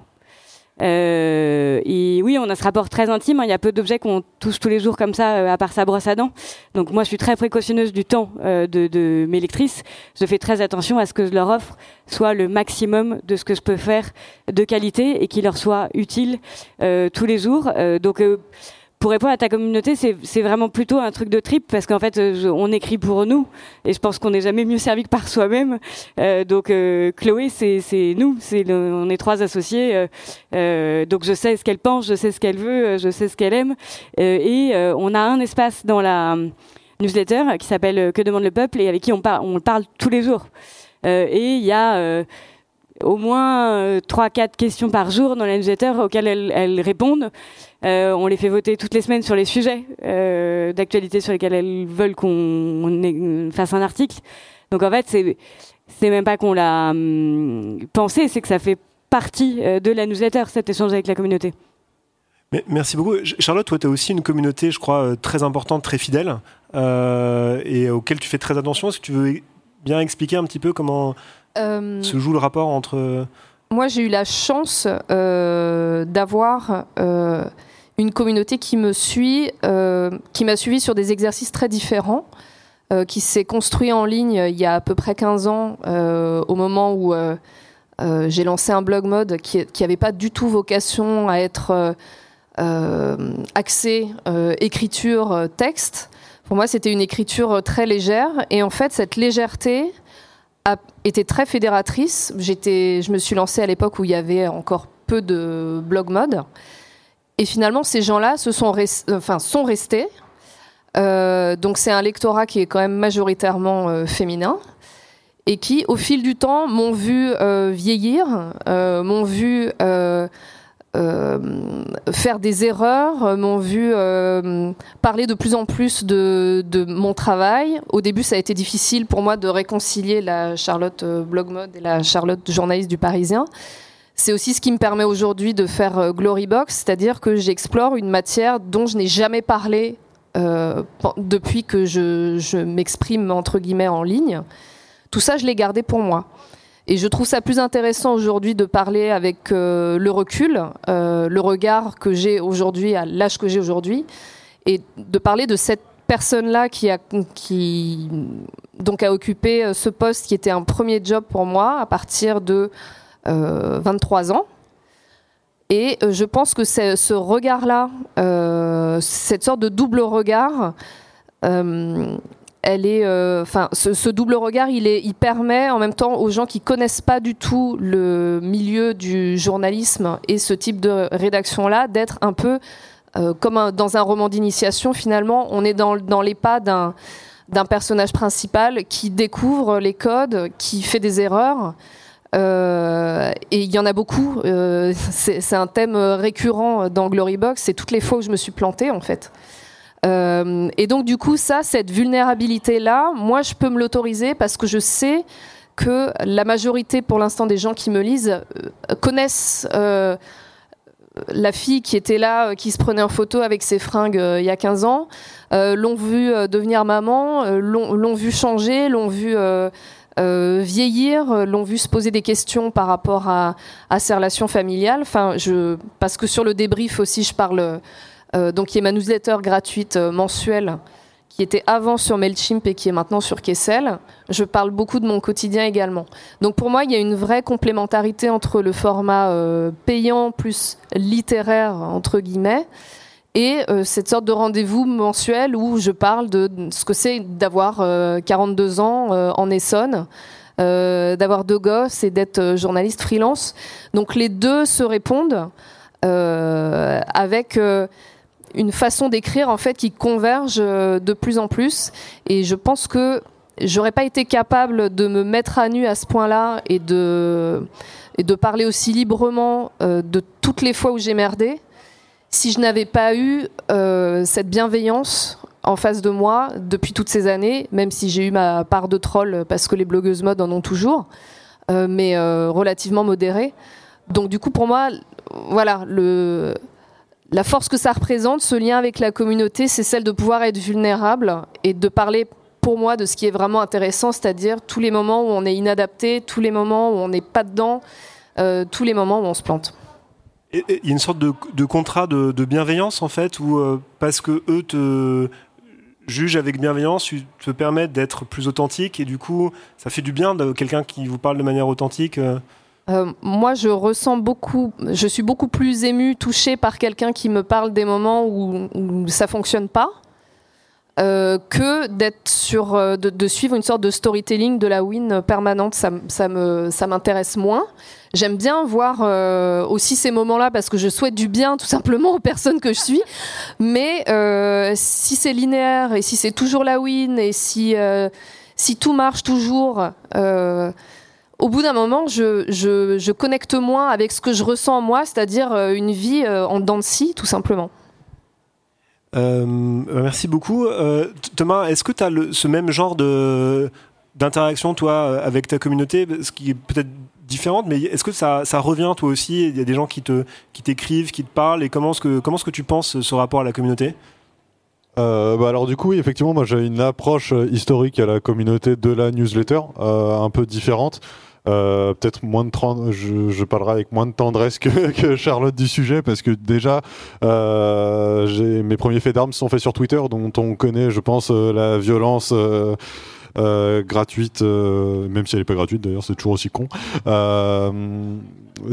Euh, et oui, on a ce rapport très intime. Hein. Il y a peu d'objets qu'on touche tous les jours comme ça, euh, à part sa brosse à dents. Donc moi, je suis très précautionneuse du temps euh, de, mes lectrices. Je fais très attention à ce que je leur offre soit le maximum de ce que je peux faire de qualité et qui leur soit utile euh, tous les jours. donc pour répondre à ta communauté, c'est vraiment plutôt un truc de trip parce qu'en fait, on écrit pour nous et je pense qu'on n'est jamais mieux servi que par soi-même. Euh, donc euh, Chloé, c'est nous, on est trois associés. Euh, euh, donc je sais ce qu'elle pense, je sais ce qu'elle veut, je sais ce qu'elle aime et on a un espace dans la newsletter qui s'appelle Que demande le peuple et avec qui on, on parle tous les jours. et il y a au moins trois, quatre questions par jour dans la newsletter auxquelles elles, répondent. Euh, on les fait voter toutes les semaines sur les sujets euh, d'actualité sur lesquels elles veulent qu'on fasse un article. Donc en fait, c'est c'est même pas qu'on l'a hum, pensé, c'est que ça fait partie euh, de la newsletter, cet échange avec la communauté. merci beaucoup. Charlotte, toi, tu as aussi une communauté, je crois, très importante, très fidèle, et auquel tu fais très attention. Est-ce que tu veux bien expliquer un petit peu comment se joue le rapport entre... Moi, j'ai eu la chance d'avoir une communauté qui me suit, euh, qui m'a suivi sur des exercices très différents, euh, qui s'est construit en ligne il y a à peu près 15 ans, euh, au moment où j'ai lancé un blog mode qui n'avait pas du tout vocation à être axé écriture texte. Pour moi, c'était une écriture très légère, et en fait, cette légèreté a été très fédératrice. J'étais, je me suis lancée à l'époque où il y avait encore peu de blog mode. Et finalement, ces gens-là se sont, enfin, sont restés. Euh, donc c'est un lectorat qui est quand même majoritairement euh, féminin et qui, au fil du temps, m'ont vu euh, vieillir, m'ont vu faire des erreurs, m'ont vu parler de plus en plus de, mon travail. Au début, ça a été difficile pour moi de réconcilier la Charlotte Blogmode et la Charlotte journaliste du Parisien. C'est aussi ce qui me permet aujourd'hui de faire euh, Glorybox, c'est-à-dire que j'explore une matière dont je n'ai jamais parlé euh, depuis que je, m'exprime entre guillemets en ligne. Tout ça, je l'ai gardé pour moi. Et je trouve ça plus intéressant aujourd'hui de parler avec le recul, le regard que j'ai aujourd'hui, à l'âge que j'ai aujourd'hui, et de parler de cette personne-là qui a, donc occupé ce poste qui était un premier job pour moi à partir de 23 ans. Et euh, je pense que ce regard-là, euh, cette sorte de double regard, euh, elle est, enfin, ce, double regard, il, permet en même temps aux gens qui connaissent pas du tout le milieu du journalisme et ce type de rédaction-là d'être un peu comme dans un roman d'initiation. Finalement, on est dans, dans les pas d'un personnage principal qui découvre les codes, qui fait des erreurs. Euh, et il y en a beaucoup. Euh, c'est un thème récurrent dans Glorybox. C'est toutes les fois où je me suis plantée, en fait. Euh, et donc, du coup, ça, cette vulnérabilité-là, moi, je peux me l'autoriser parce que je sais que la majorité, pour l'instant, des gens qui me lisent connaissent la fille qui était là, qui se prenait en photo avec ses fringues il y a 15 ans, l'ont vu devenir maman, l'ont vu changer, l'ont vu euh, vieillir, euh, l'ont vu se poser des questions par rapport à, ses relations familiales. Enfin, parce que sur le débrief aussi, je parle. Euh, donc, y a ma newsletter gratuite mensuelle qui était avant sur Mailchimp et qui est maintenant sur Kessel. Je parle beaucoup de mon quotidien également. Donc pour moi, il y a une vraie complémentarité entre le format payant plus littéraire, entre guillemets, et euh, cette sorte de rendez-vous mensuel où je parle de ce que c'est d'avoir 42 euh, ans euh, en Essonne, d'avoir deux gosses et d'être journaliste freelance. Donc les deux se répondent avec une façon d'écrire en fait qui converge de plus en plus. Et je pense que j'aurais pas été capable de me mettre à nu à ce point-là et de, et de parler aussi librement de toutes les fois où j'ai merdé si je n'avais pas eu euh, cette bienveillance en face de moi depuis toutes ces années, même si j'ai eu ma part de troll parce que les blogueuses mode en ont toujours, euh, mais euh, relativement modérée. Donc du coup, pour moi, voilà, le, la force que ça représente, ce lien avec la communauté, c'est celle de pouvoir être vulnérable et de parler pour moi de ce qui est vraiment intéressant, c'est-à-dire tous les moments où on est inadapté, tous les moments où on n'est pas dedans, tous les moments où on se plante. Il y a une sorte de, contrat de, bienveillance en fait, où euh, parce que eux te jugent avec bienveillance, te permettent d'être plus authentique et du coup, ça fait du bien de quelqu'un qui vous parle de manière authentique. Euh. Euh, moi, je ressens beaucoup, je suis beaucoup plus émue, touchée par quelqu'un qui me parle des moments où, où ça fonctionne pas. que d'être sur de, suivre une sorte de storytelling de la win permanente ça, ça me ça m'intéresse moins J'aime bien voir euh, aussi ces moments-là parce que je souhaite du bien tout simplement aux personnes que je suis. Mais euh, si c'est linéaire et si c'est toujours la win et si, euh, si tout marche toujours, au bout d'un moment, je, je, je, connecte moins avec ce que je ressens en moi, c'est-à-dire une vie en dents de scie, tout simplement. merci beaucoup. Thomas, est-ce que tu as ce même genre de d'interaction, toi, avec ta communauté, ce qui est peut-être différente, mais est-ce que ça, revient toi aussi? Il y a des gens qui te qui t'écrivent, qui te parlent, et comment que comment est-ce que tu penses ce rapport à la communauté? Euh, bah alors du coup, effectivement, moi j'ai une approche euh, historique à la communauté de la newsletter, euh, un peu différente. peut-être moins de je, parlerai avec moins de tendresse que, Charlotte du sujet parce que déjà mes premiers faits d'armes sont faits sur Twitter dont on connaît je pense la violence euh, gratuite, euh, même si elle n'est pas gratuite d'ailleurs, c'est toujours aussi con. Euh,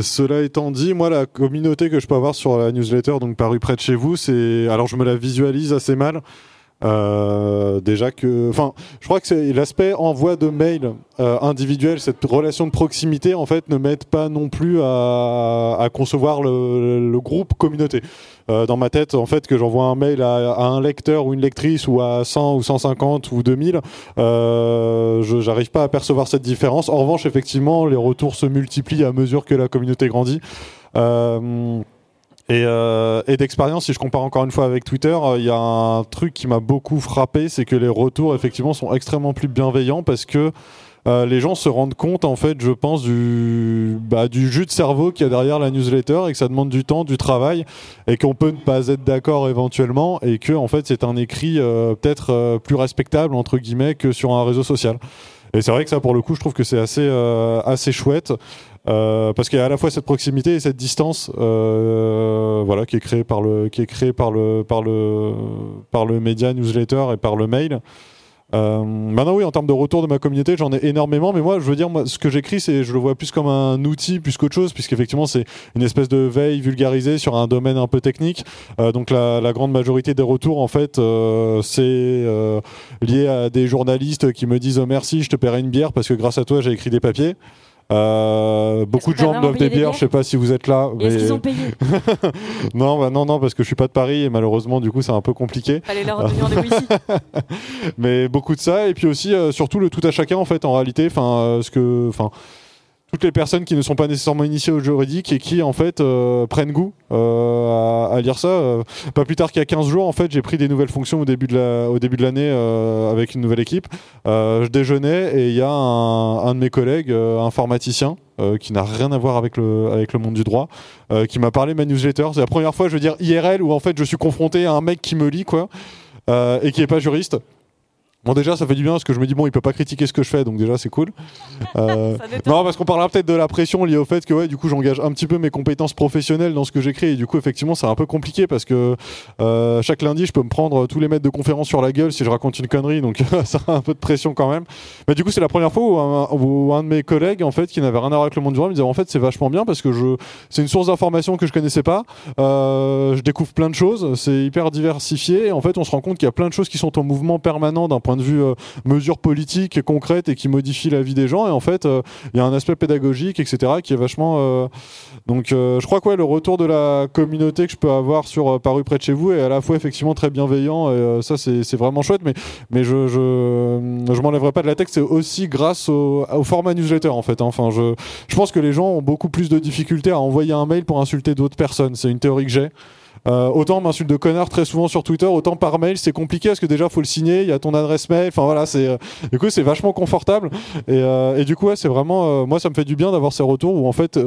cela étant dit, moi, la communauté que je peux avoir sur la newsletter, donc parue près de chez vous, c'est. Alors, je me la visualise assez mal. Euh, déjà que, enfin, je crois que c'est l'aspect envoi de mail euh, individuel, cette relation de proximité, en fait, ne m'aide pas non plus à, à concevoir le, le, groupe communauté. Euh, dans ma tête, en fait, que j'envoie un mail à, un lecteur ou une lectrice ou à 100 ou 150 ou 2000, euh, je j'arrive pas à percevoir cette différence. En revanche, effectivement, les retours se multiplient à mesure que la communauté grandit. Euh, et, euh, et d'expérience, si je compare encore une fois avec Twitter, euh, il y a un truc qui m'a beaucoup frappé, c'est que les retours effectivement sont extrêmement plus bienveillants parce que euh, les gens se rendent compte en fait, je pense, du, bah, du jus de cerveau qu'il y a derrière la newsletter et que ça demande du temps, du travail et qu'on peut ne pas être d'accord éventuellement et que en fait c'est un écrit euh, peut-être euh, plus respectable entre guillemets que sur un réseau social. Et c'est vrai que ça, pour le coup, je trouve que c'est assez, assez chouette. Parce qu'il y a à la fois cette proximité et cette distance, voilà, qui est créée par le, qui est créée par le, par le, par le média newsletter et par le mail. Euh, maintenant, oui, en termes de retour de ma communauté, j'en ai énormément, mais moi, je veux dire, moi, ce que j'écris, c'est, je le vois plus comme un outil plus qu'autre chose, puisqu'effectivement, c'est une espèce de veille vulgarisée sur un domaine un peu technique. Euh, donc, la, grande majorité des retours, en fait, euh, c'est euh, lié à des journalistes qui me disent oh, merci, je te paierai une bière parce que grâce à toi, j'ai écrit des papiers. Euh, beaucoup de gens doivent des bières, je sais pas si vous êtes là. Est-ce qu'ils ont payé non, bah non, non, parce que je suis pas de Paris et malheureusement, du coup, c'est un peu compliqué. Allez leur donner ici. Mais beaucoup de ça et puis aussi, euh, surtout le tout à chacun en fait, en réalité, enfin, euh, ce que, enfin toutes les personnes qui ne sont pas nécessairement initiées au juridique et qui en fait euh, prennent goût euh, à, lire ça. Euh, pas plus tard qu'il y a 15 jours, en fait, j'ai pris des nouvelles fonctions au début de la, au début de l'année avec une nouvelle équipe. je déjeunais et il y a un, un, de mes collègues, informaticien, qui n'a rien à voir avec le, avec le monde du droit, qui m'a parlé de ma newsletter. C'est la première fois, je veux dire, IRL, où en fait je suis confronté à un mec qui me lit, quoi, et qui est pas juriste. Bon déjà ça fait du bien parce que je me dis bon il peut pas critiquer ce que je fais donc déjà c'est cool. Euh, non parce qu'on parlera peut-être de la pression liée au fait que ouais du coup j'engage un petit peu mes compétences professionnelles dans ce que j'écris et du coup effectivement c'est un peu compliqué parce que euh, chaque lundi je peux me prendre tous les maîtres de conférence sur la gueule si je raconte une connerie donc ça a un peu de pression quand même. Mais du coup c'est la première fois où un, de mes collègues en fait qui n'avait rien à voir avec le monde du droit me disait en fait c'est vachement bien parce que je c'est une source d'information que je connaissais pas. Euh, je découvre plein de choses c'est hyper diversifié et en fait on se rend compte qu'il y a plein de choses qui sont en mouvement permanent d'un point de vue euh, mesures politiques concrètes et qui modifient la vie des gens. Et en fait, euh, il y a un aspect pédagogique, etc., qui est vachement. Euh, donc, je crois que le retour de la communauté que je peux avoir sur Paru près de chez vous est à la fois effectivement très bienveillant. Et ça, c'est vraiment chouette. Mais, mais je, je, je m'enlèverai pas de la texte. C'est aussi grâce au, format newsletter, en fait. Hein. Enfin, je, je pense que les gens ont beaucoup plus de difficultés à envoyer un mail pour insulter d'autres personnes. C'est une théorie que j'ai. Euh, autant m'insulte de connard très souvent sur Twitter, autant par mail c'est compliqué parce que déjà faut le signer, il y a ton adresse mail, enfin voilà, c'est euh, du coup c'est vachement confortable. Et, euh, et, du coup ouais, c'est vraiment moi ça me fait du bien d'avoir ces retours où en fait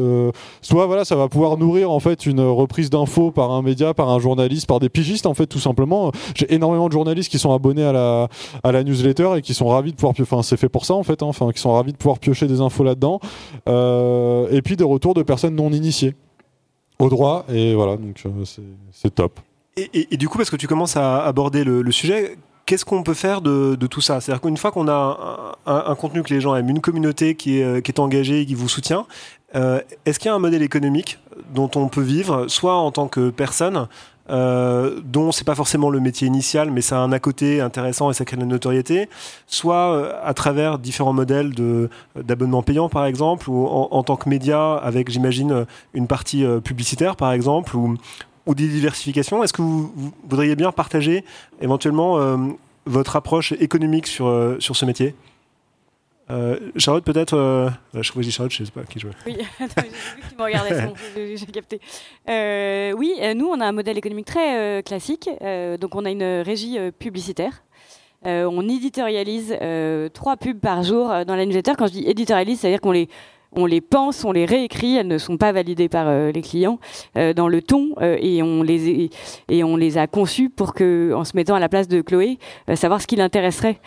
soit voilà ça va pouvoir nourrir en fait une reprise d'infos par un média, par un journaliste, par des pigistes en fait tout simplement. J'ai énormément de journalistes qui sont abonnés à la à la newsletter et qui sont ravis de pouvoir enfin c'est fait pour ça en fait, hein, enfin qui sont ravis de pouvoir piocher des infos là-dedans. Et puis des retours de personnes non initiées au droit. Et voilà, donc euh, c'est top. Et, du coup, parce que tu commences à aborder le, sujet, qu'est-ce qu'on peut faire de, tout ça? C'est-à-dire qu'une fois qu'on a un, contenu que les gens aiment, une communauté qui est, est engagée et qui vous soutient, euh, est-ce qu'il y a un modèle économique dont on peut vivre, soit en tant que personne, euh, dont c'est pas forcément le métier initial, mais ça a un à côté intéressant et ça crée de la notoriété, soit euh, à travers différents modèles de d'abonnement payant par exemple, ou en, tant que média avec j'imagine une partie euh, publicitaire par exemple, ou, ou des diversifications. Est-ce que vous, voudriez bien partager éventuellement euh, votre approche économique sur, sur ce métier? Euh, Charlotte, peut-être. Euh... Je je dis Charlotte, je ne sais pas qui veux. Oui, j'ai vu que tu me regardais, j'ai capté. Euh, oui, euh, nous, on a un modèle économique très classique. donc, on a une régie publicitaire. on éditorialise trois pubs par jour dans la newsletter. Quand je dis éditorialise, c'est-à-dire qu'on les on les pense, on les réécrit, elles ne sont pas validées par euh, les clients euh, dans le ton euh, et on les a conçues pour que, en se mettant à la place de Chloé, savoir ce qui l'intéresserait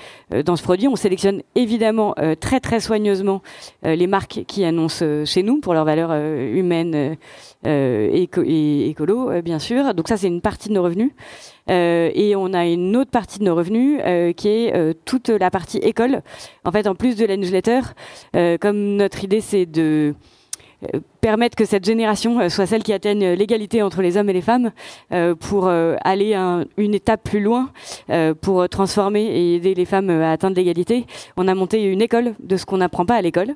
dans ce produit. On sélectionne évidemment très très soigneusement les marques qui annoncent chez nous pour leur valeur humaine et, et, écolo, bien sûr. Donc ça, c'est une partie de nos revenus. Euh, et on a une autre partie de nos revenus euh, qui est euh, toute la partie école. En fait, en plus de la newsletter, comme notre idée c'est de permettre que cette génération euh, soit celle qui atteigne l'égalité entre les hommes et les femmes euh, pour euh, aller une étape plus loin pour transformer et aider les femmes à atteindre l'égalité. On a monté une école de ce qu'on n'apprend pas à l'école.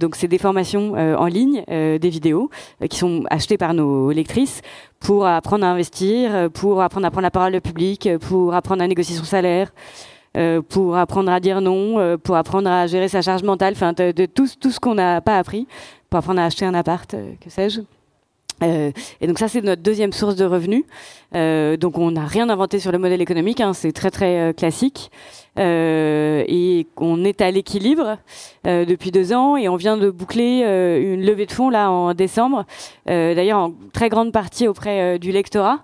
donc c'est des formations en ligne, des vidéos qui sont achetées par nos lectrices pour apprendre à investir, pour apprendre à prendre la parole au public, pour apprendre à négocier son salaire. pour apprendre à dire non, pour apprendre à gérer sa charge mentale, enfin de, tout ce qu'on n'a pas appris pour apprendre à acheter un appart, euh, que sais-je. Euh, et donc ça c'est notre deuxième source de revenus. Euh, donc on n'a rien inventé sur le modèle économique, hein, c'est très très classique. Euh, et on est à l'équilibre euh, depuis deux ans et on vient de boucler euh, une levée de fonds là en décembre, d'ailleurs en très grande partie auprès du lectorat,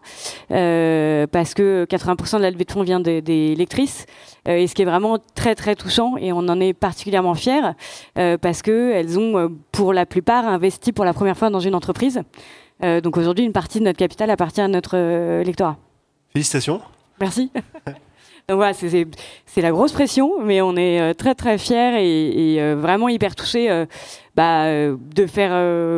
parce que 80% de la levée de fonds vient des lectrices. et ce qui est vraiment très très touchant et on en est particulièrement fiers parce que elles ont pour la plupart investi pour la première fois dans une entreprise. donc aujourd'hui, une partie de notre capital appartient à notre lectorat. Félicitations. Merci. Donc voilà, c'est la grosse pression, mais on est euh, très très fiers et, euh, vraiment hyper touchés euh, bah, de faire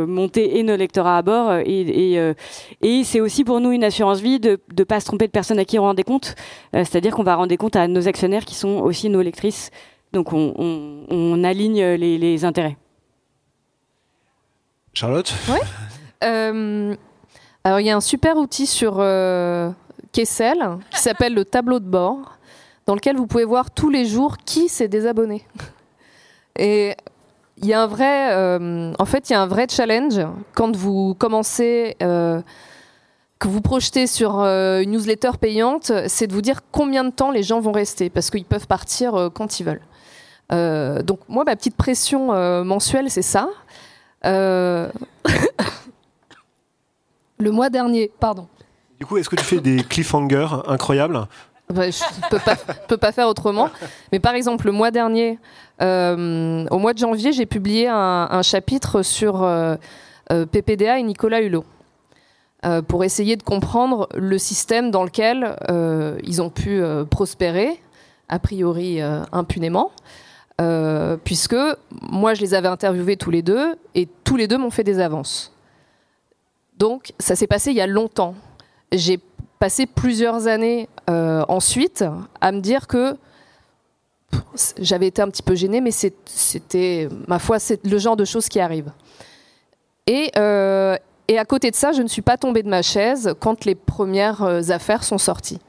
monter et nos lecteurs à bord. Et, et, c'est aussi pour nous une assurance vie de ne pas se tromper de personnes à qui on rend des comptes. C'est-à-dire qu'on va rendre des comptes à nos actionnaires qui sont aussi nos lectrices. Donc on, aligne les, les, intérêts. Charlotte? Oui. alors il y a un super outil sur Kessel qui s'appelle le tableau de bord dans lequel vous pouvez voir tous les jours qui s'est désabonné. Et il y a un vrai, euh, en fait, il y a un vrai challenge quand vous commencez, euh, que vous projetez sur euh, une newsletter payante, c'est de vous dire combien de temps les gens vont rester, parce qu'ils peuvent partir quand ils veulent. donc moi, ma petite pression mensuelle, c'est ça. le mois dernier, pardon. Du coup, est-ce que tu fais des cliffhangers incroyables? Je ne peux pas, faire autrement. Mais par exemple, le mois dernier, euh, au mois de janvier, j'ai publié un, chapitre sur euh, euh, PPDA et Nicolas Hulot. pour essayer de comprendre le système dans lequel ils ont pu prospérer, a priori impunément, puisque moi je les avais interviewés tous les deux et tous les deux m'ont fait des avances. Donc ça s'est passé il y a longtemps. J'ai passé plusieurs années euh, ensuite à me dire que j'avais été un petit peu gênée, mais c'était, ma foi, c'est le genre de choses qui arrivent. Et, euh, et, à côté de ça, je ne suis pas tombée de ma chaise quand les premières euh, affaires sont sorties.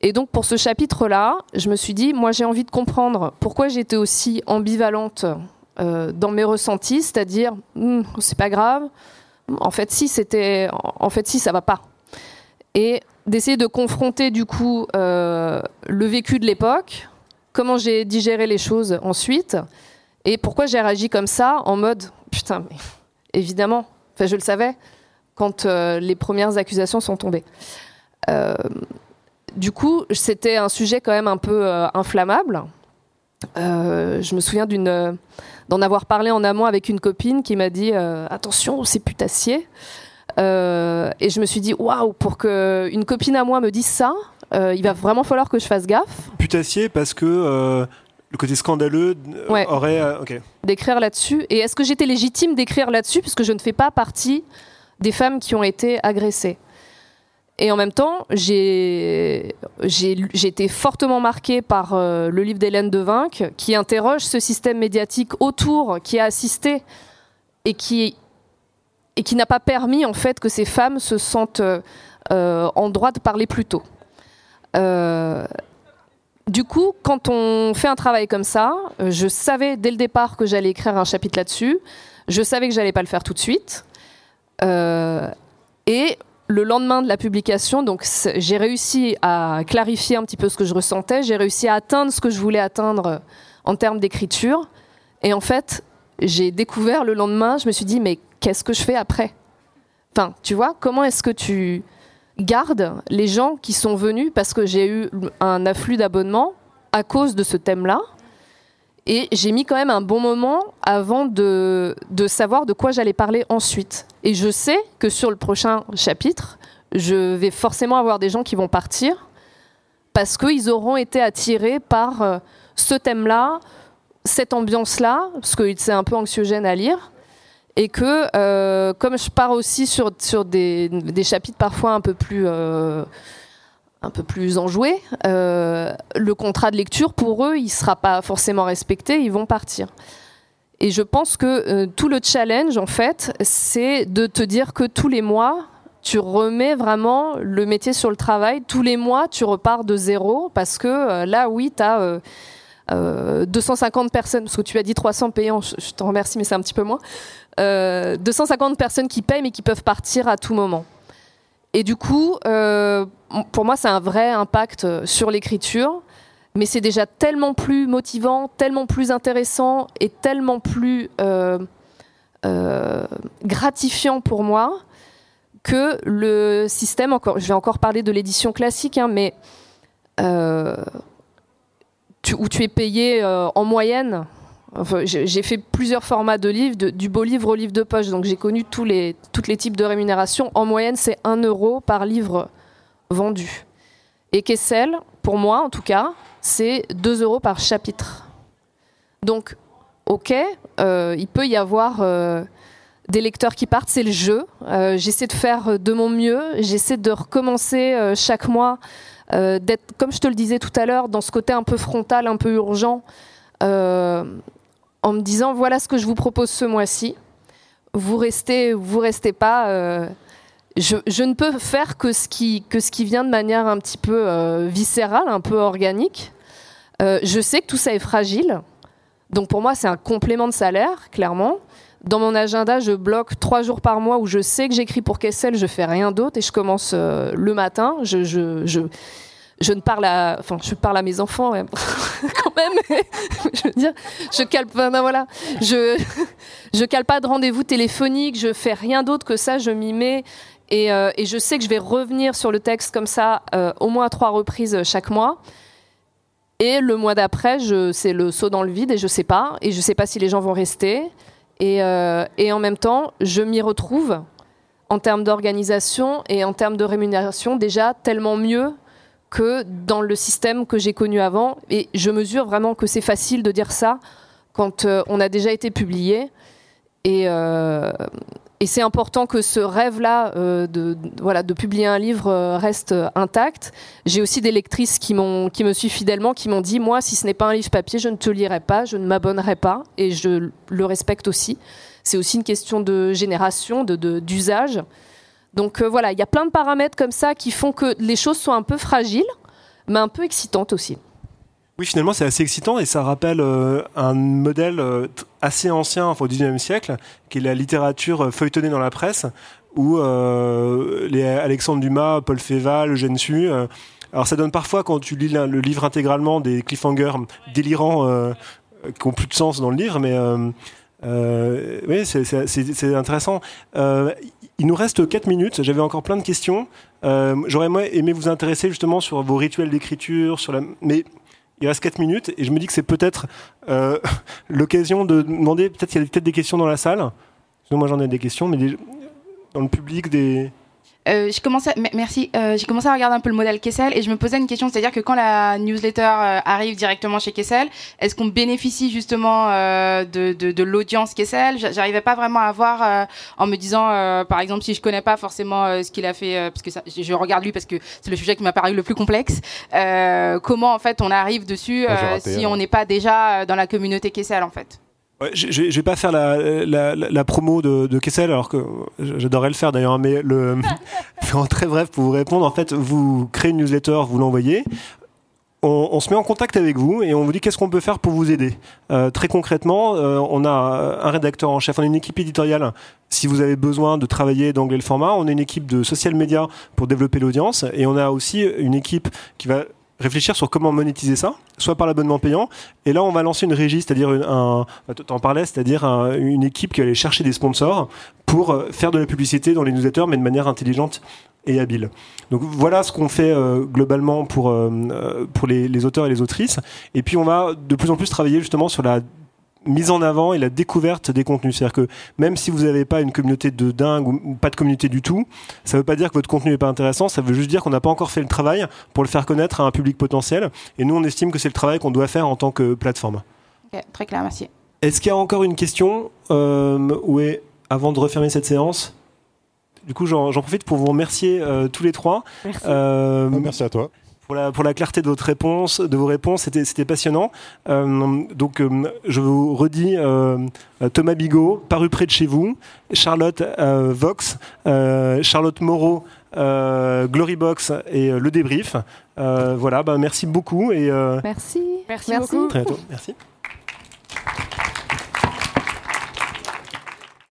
Et donc pour ce chapitre-là, je me suis dit, moi j'ai envie de comprendre pourquoi j'étais aussi ambivalente dans mes ressentis, c'est-à-dire, hmm, c'est pas grave, en fait si c'était, en fait si ça va pas et d'essayer de confronter du coup euh, le vécu de l'époque, comment j'ai digéré les choses ensuite, et pourquoi j'ai réagi comme ça en mode putain, mais évidemment, enfin je le savais quand euh, les premières accusations sont tombées. Euh, du coup, c'était un sujet quand même un peu inflammable. je me souviens d'en avoir parlé en amont avec une copine qui m'a dit attention, c'est putassier. Euh, et je me suis dit, waouh, pour qu'une copine à moi me dise ça, euh, il va vraiment falloir que je fasse gaffe. Putassier parce que euh, le côté scandaleux aurait. D'écrire là-dessus. Et est-ce que j'étais légitime d'écrire là-dessus puisque je ne fais pas partie des femmes qui ont été agressées? Et en même temps, j'ai été fortement marquée par le livre d'Hélène Devinck, qui interroge ce système médiatique autour, qui a assisté et qui et qui n'a pas permis en fait que ces femmes se sentent euh, en droit de parler plus tôt. Euh, du coup, quand on fait un travail comme ça, euh, je savais dès le départ que j'allais écrire un chapitre là-dessus. Je savais que j'allais pas le faire tout de suite. et le lendemain de la publication, donc j'ai réussi à clarifier un petit peu ce que je ressentais. J'ai réussi à atteindre ce que je voulais atteindre en termes d'écriture. Et en fait, j'ai découvert le lendemain, je me suis dit, mais qu'est-ce que je fais après Enfin, tu vois, comment est-ce que tu gardes les gens qui sont venus parce que j'ai eu un afflux d'abonnements à cause de ce thème-là et j'ai mis quand même un bon moment avant de, de savoir de quoi j'allais parler ensuite. Et je sais que sur le prochain chapitre, je vais forcément avoir des gens qui vont partir parce qu'ils auront été attirés par euh, ce thème-là, cette ambiance-là, parce que c'est un peu anxiogène à lire et que euh, comme je pars aussi sur, sur des, chapitres parfois un peu plus euh, un peu plus enjoués, euh, le contrat de lecture pour eux il sera pas forcément respecté, ils vont partir. Et je pense que tout le challenge en fait, c'est de te dire que tous les mois tu remets vraiment le métier sur le travail. Tous les mois, tu repars de zéro parce que là, oui, tu as 250 personnes, parce que tu as dit 300 payants, je, je t'en remercie, mais c'est un petit peu moins. 250 euh, personnes qui payent mais qui peuvent partir à tout moment. Et du coup, euh, pour moi, c'est un vrai impact sur l'écriture. mais c'est déjà tellement plus motivant, tellement plus intéressant et tellement plus gratifiant pour moi que le système, encore, je vais encore parler de l'édition classique, hein, mais où tu es payé en moyenne j'ai fait plusieurs formats de livres, du beau livre au livre de poche, donc j'ai connu tous les, tous les types de rémunération. En moyenne, c'est 1 euro par livre vendu. Et Kessel, pour moi en tout cas, c'est 2 euros par chapitre. Donc, ok, euh, il peut y avoir euh, des lecteurs qui partent, c'est le jeu. Euh, j'essaie de faire de mon mieux, j'essaie de recommencer chaque mois, d'être, comme je te le disais tout à l'heure, dans ce côté un peu frontal, un peu urgent en me disant voilà ce que je vous propose ce mois-ci. Vous restez, vous restez pas. Euh, je, ne peux faire que ce qui vient de manière un petit peu euh, viscérale, un peu organique. Euh, je sais que tout ça est fragile, donc pour moi c'est un complément de salaire, clairement. Dans mon agenda, je bloque trois jours par mois où je sais que j'écris pour Kessel, je fais rien d'autre et je commence le matin. je ne parle à, enfin, je parle à mes enfants quand même. je veux dire, je cale, voilà, je, je cale pas de rendez-vous téléphonique, je fais rien d'autre que ça, je m'y mets. Et, euh, et, je sais que je vais revenir sur le texte comme ça euh, au moins à trois reprises chaque mois. Et le mois d'après, c'est le saut dans le vide et je sais pas. Et je sais pas si les gens vont rester. Et, euh, et en même temps, je m'y retrouve en termes d'organisation et en termes de rémunération déjà tellement mieux que dans le système que j'ai connu avant. Et je mesure vraiment que c'est facile de dire ça quand euh, on a déjà été publié. Et, euh, c'est important que ce rêve-là euh, de, voilà, de publier un livre reste intact. J'ai aussi des lectrices qui, qui me suivent fidèlement, qui m'ont dit, moi, si ce n'est pas un livre papier, je ne te lirai pas, je ne m'abonnerai pas, et je le respecte aussi. C'est aussi une question de génération, d'usage. De, donc euh, voilà, il y a plein de paramètres comme ça qui font que les choses sont un peu fragiles, mais un peu excitantes aussi. Oui, finalement, c'est assez excitant et ça rappelle euh, un modèle euh, assez ancien, enfin, au XIXe siècle, qui est la littérature feuilletonnée dans la presse, où les Alexandre Dumas, Paul Féval, Eugène Sue. alors, ça donne parfois, quand tu lis le livre intégralement, des cliffhangers délirants qui ont plus de sens dans le livre, mais oui, c'est intéressant. Il nous reste 4 minutes. J'avais encore plein de questions. Euh, J'aurais aimé vous intéresser justement sur vos rituels d'écriture, la. Mais il reste 4 minutes et je me dis que c'est peut-être euh, l'occasion de demander. Peut-être qu'il y a peut-être des questions dans la salle. moi j'en ai des questions, mais dans le public des. Euh, je commençais, merci. Euh, j'ai commencé à regarder un peu le modèle Kessel et je me posais une question, c'est-à-dire que quand la newsletter euh, arrive directement chez Kessel, est-ce qu'on bénéficie justement de, de, de l'audience Kessel? J'arrivais pas vraiment à voir en me disant, par exemple, si je connais pas forcément ce qu'il a fait, parce que ça, je regarde lui parce que c'est le sujet qui m'a paru le plus complexe. comment en fait on arrive dessus si on n'est pas déjà dans la communauté Kessel en fait? Je, ne vais pas faire la, promo de, Kessel, alors que j'adorerais le faire d'ailleurs, mais le, en très bref pour vous répondre, en fait, vous créez une newsletter, vous l'envoyez. On, se met en contact avec vous et on vous dit qu'est-ce qu'on peut faire pour vous aider. Euh, très concrètement, euh, on a un rédacteur en chef, on a une équipe éditoriale. Si vous avez besoin de travailler d'anglais le format, on a une équipe de social media pour développer l'audience et on a aussi une équipe qui va réfléchir sur comment monétiser ça, soit par l'abonnement payant. Et là, on va lancer une régie, c'est-à-dire un, en parlais, c'est-à-dire une équipe qui aller chercher des sponsors pour euh, faire de la publicité dans les newsletters, mais de manière intelligente et habile. Donc voilà ce qu'on fait euh, globalement pour, euh, pour les, les, auteurs et les autrices. Et puis on va de plus en plus travailler justement sur la mise en avant et la découverte des contenus. C'est-à-dire que même si vous n'avez pas une communauté de dingue ou pas de communauté du tout, ça ne veut pas dire que votre contenu n'est pas intéressant, ça veut juste dire qu'on n'a pas encore fait le travail pour le faire connaître à un public potentiel. Et nous, on estime que c'est le travail qu'on doit faire en tant que plateforme. très clair, merci. Est-ce qu'il y a encore une question euh, ouais, avant de refermer cette séance? Du coup, j'en profite pour vous remercier euh, tous les trois. Merci. Euh, merci à toi pour la, clarté de votre réponse, de vos réponses. C'était, passionnant. Euh, donc, euh, je vous redis euh, Thomas Bigot, paru près de chez vous, Charlotte Vox, Charlotte Moreau, Glorybox et le débrief. voilà, bah, merci beaucoup et merci. Merci, beaucoup. Très bientôt. Merci.